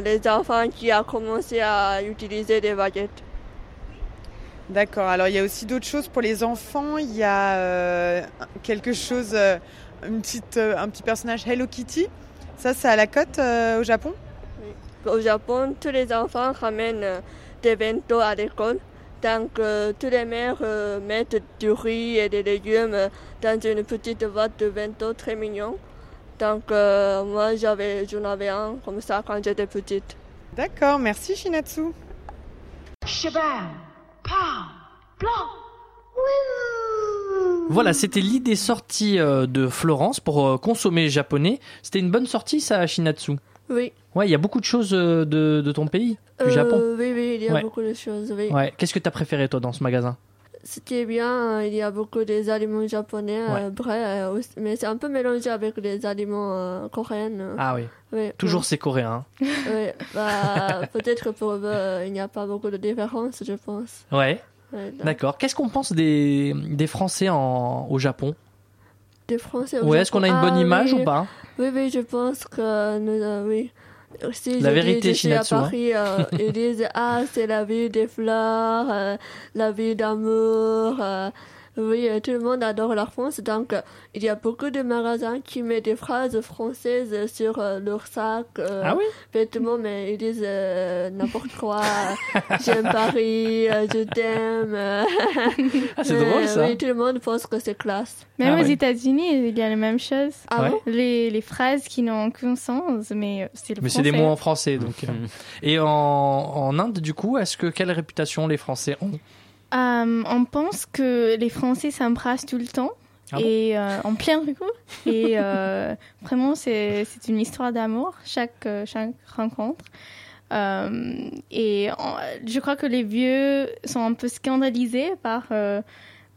les enfants qui ont commencé à utiliser des baguettes. D'accord. Alors il y a aussi d'autres choses pour les enfants. Il y a euh, quelque chose, euh, une petite, euh, un petit personnage Hello Kitty. Ça, c'est à la côte euh, au Japon? Au Japon, tous les enfants ramènent des bento à l'école. Donc, euh, tous les mères euh, mettent du riz et des légumes dans une petite boîte de bento très mignon. Donc, euh, moi, j'avais, j'en avais un comme ça quand j'étais petite. D'accord. Merci Shinatsu. Blanc, Voilà, c'était l'idée sortie euh, de Florence pour euh, consommer japonais. C'était une bonne sortie, ça, à Shinatsu. Oui. Ouais, il y a beaucoup de choses euh, de, de ton pays, du Euh, Japon. Oui, oui, il y a Ouais. beaucoup de choses. Oui. Ouais. Qu'est-ce que tu as préféré, toi, dans ce magasin? Ce qui est bien, euh, il y a beaucoup des aliments japonais, euh, Ouais. vrai, euh, mais c'est un peu mélangé avec les aliments euh, coréens. euh. Ah oui. Oui, Toujours oui. c'est coréen. hein. Oui, bah, peut-être pour eux, il n'y a pas beaucoup de différence, je pense. Ouais. D'accord. Qu'est-ce qu'on pense des, des Français en, au Japon? Des Français. au Ouais, est-ce qu'on a une Japon. bonne Ah, image oui. ou pas? Oui, oui, je pense que nous, euh, oui. Si La je vérité, dis, je à hein. Paris, euh, ils disent ah c'est la ville des fleurs, euh, la ville d'amour. euh, oui, euh, tout le monde adore la France, donc euh, il y a beaucoup de magasins qui mettent des phrases françaises sur euh, leur sac, euh, Ah oui? vêtements, mais ils disent euh, n'importe quoi. J'aime Paris, euh, je t'aime. Ah, c'est drôle, ça. Oui, tout le monde pense que c'est classe. Même Ah aux. États-Unis, il y a la même chose. Ah Ouais. les, les phrases qui n'ont aucun sens, mais c'est le Mais c'est des mots en français, donc. euh. Et en, en Inde, du coup, est-ce que quelle réputation les Français ont? Euh, on pense que les Français s'embrassent tout le temps. Ah bon? et euh, en plein rue. Et euh, vraiment, c'est une histoire d'amour, chaque, chaque rencontre. Euh, et je crois que les vieux sont un peu scandalisés par,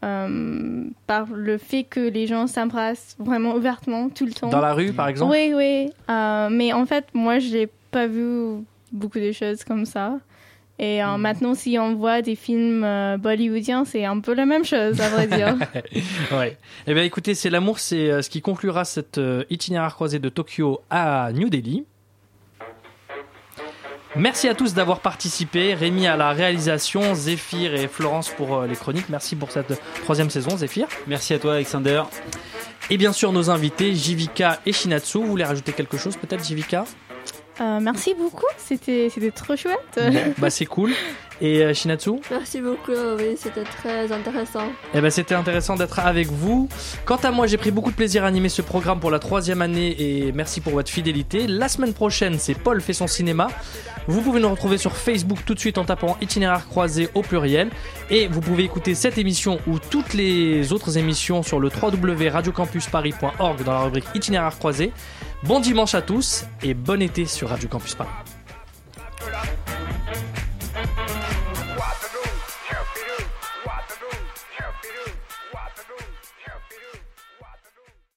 par le fait que les gens s'embrassent vraiment ouvertement tout le temps. Dans la rue, par exemple? Oui, oui. Mais en fait, moi, je n'ai pas vu beaucoup de choses comme ça. Et euh, maintenant, si on voit des films euh, bollywoodiens, c'est un peu la même chose, à vrai dire. ouais. Eh bien, écoutez, c'est l'amour, c'est euh, ce qui conclura cette euh, itinéraire croisé de Tokyo à New Delhi. Merci à tous d'avoir participé. Rémi à la réalisation, Zéphyr et Florence pour euh, les chroniques. Merci pour cette troisième saison, Zéphyr. Merci à toi, Alexander. Et bien sûr, nos invités, Jivika et Shinatsu. Vous voulez rajouter quelque chose, peut-être, Jivika Euh, merci beaucoup, c'était c'était trop chouette. Bah, c'est cool. Et euh, Shinatsu? Merci beaucoup, oui, c'était très intéressant. Eh ben, c'était intéressant d'être avec vous. Quant à moi, j'ai pris beaucoup de plaisir à animer ce programme pour la troisième année et merci pour votre fidélité. La semaine prochaine, c'est Paul fait son cinéma. Vous pouvez nous retrouver sur Facebook tout de suite en tapant itinéraire croisé au pluriel. Et vous pouvez écouter cette émission ou toutes les autres émissions sur le www.radiocampusparis.org dans la rubrique itinéraire croisé. Bon dimanche à tous et bon été sur Radio Campus Paris.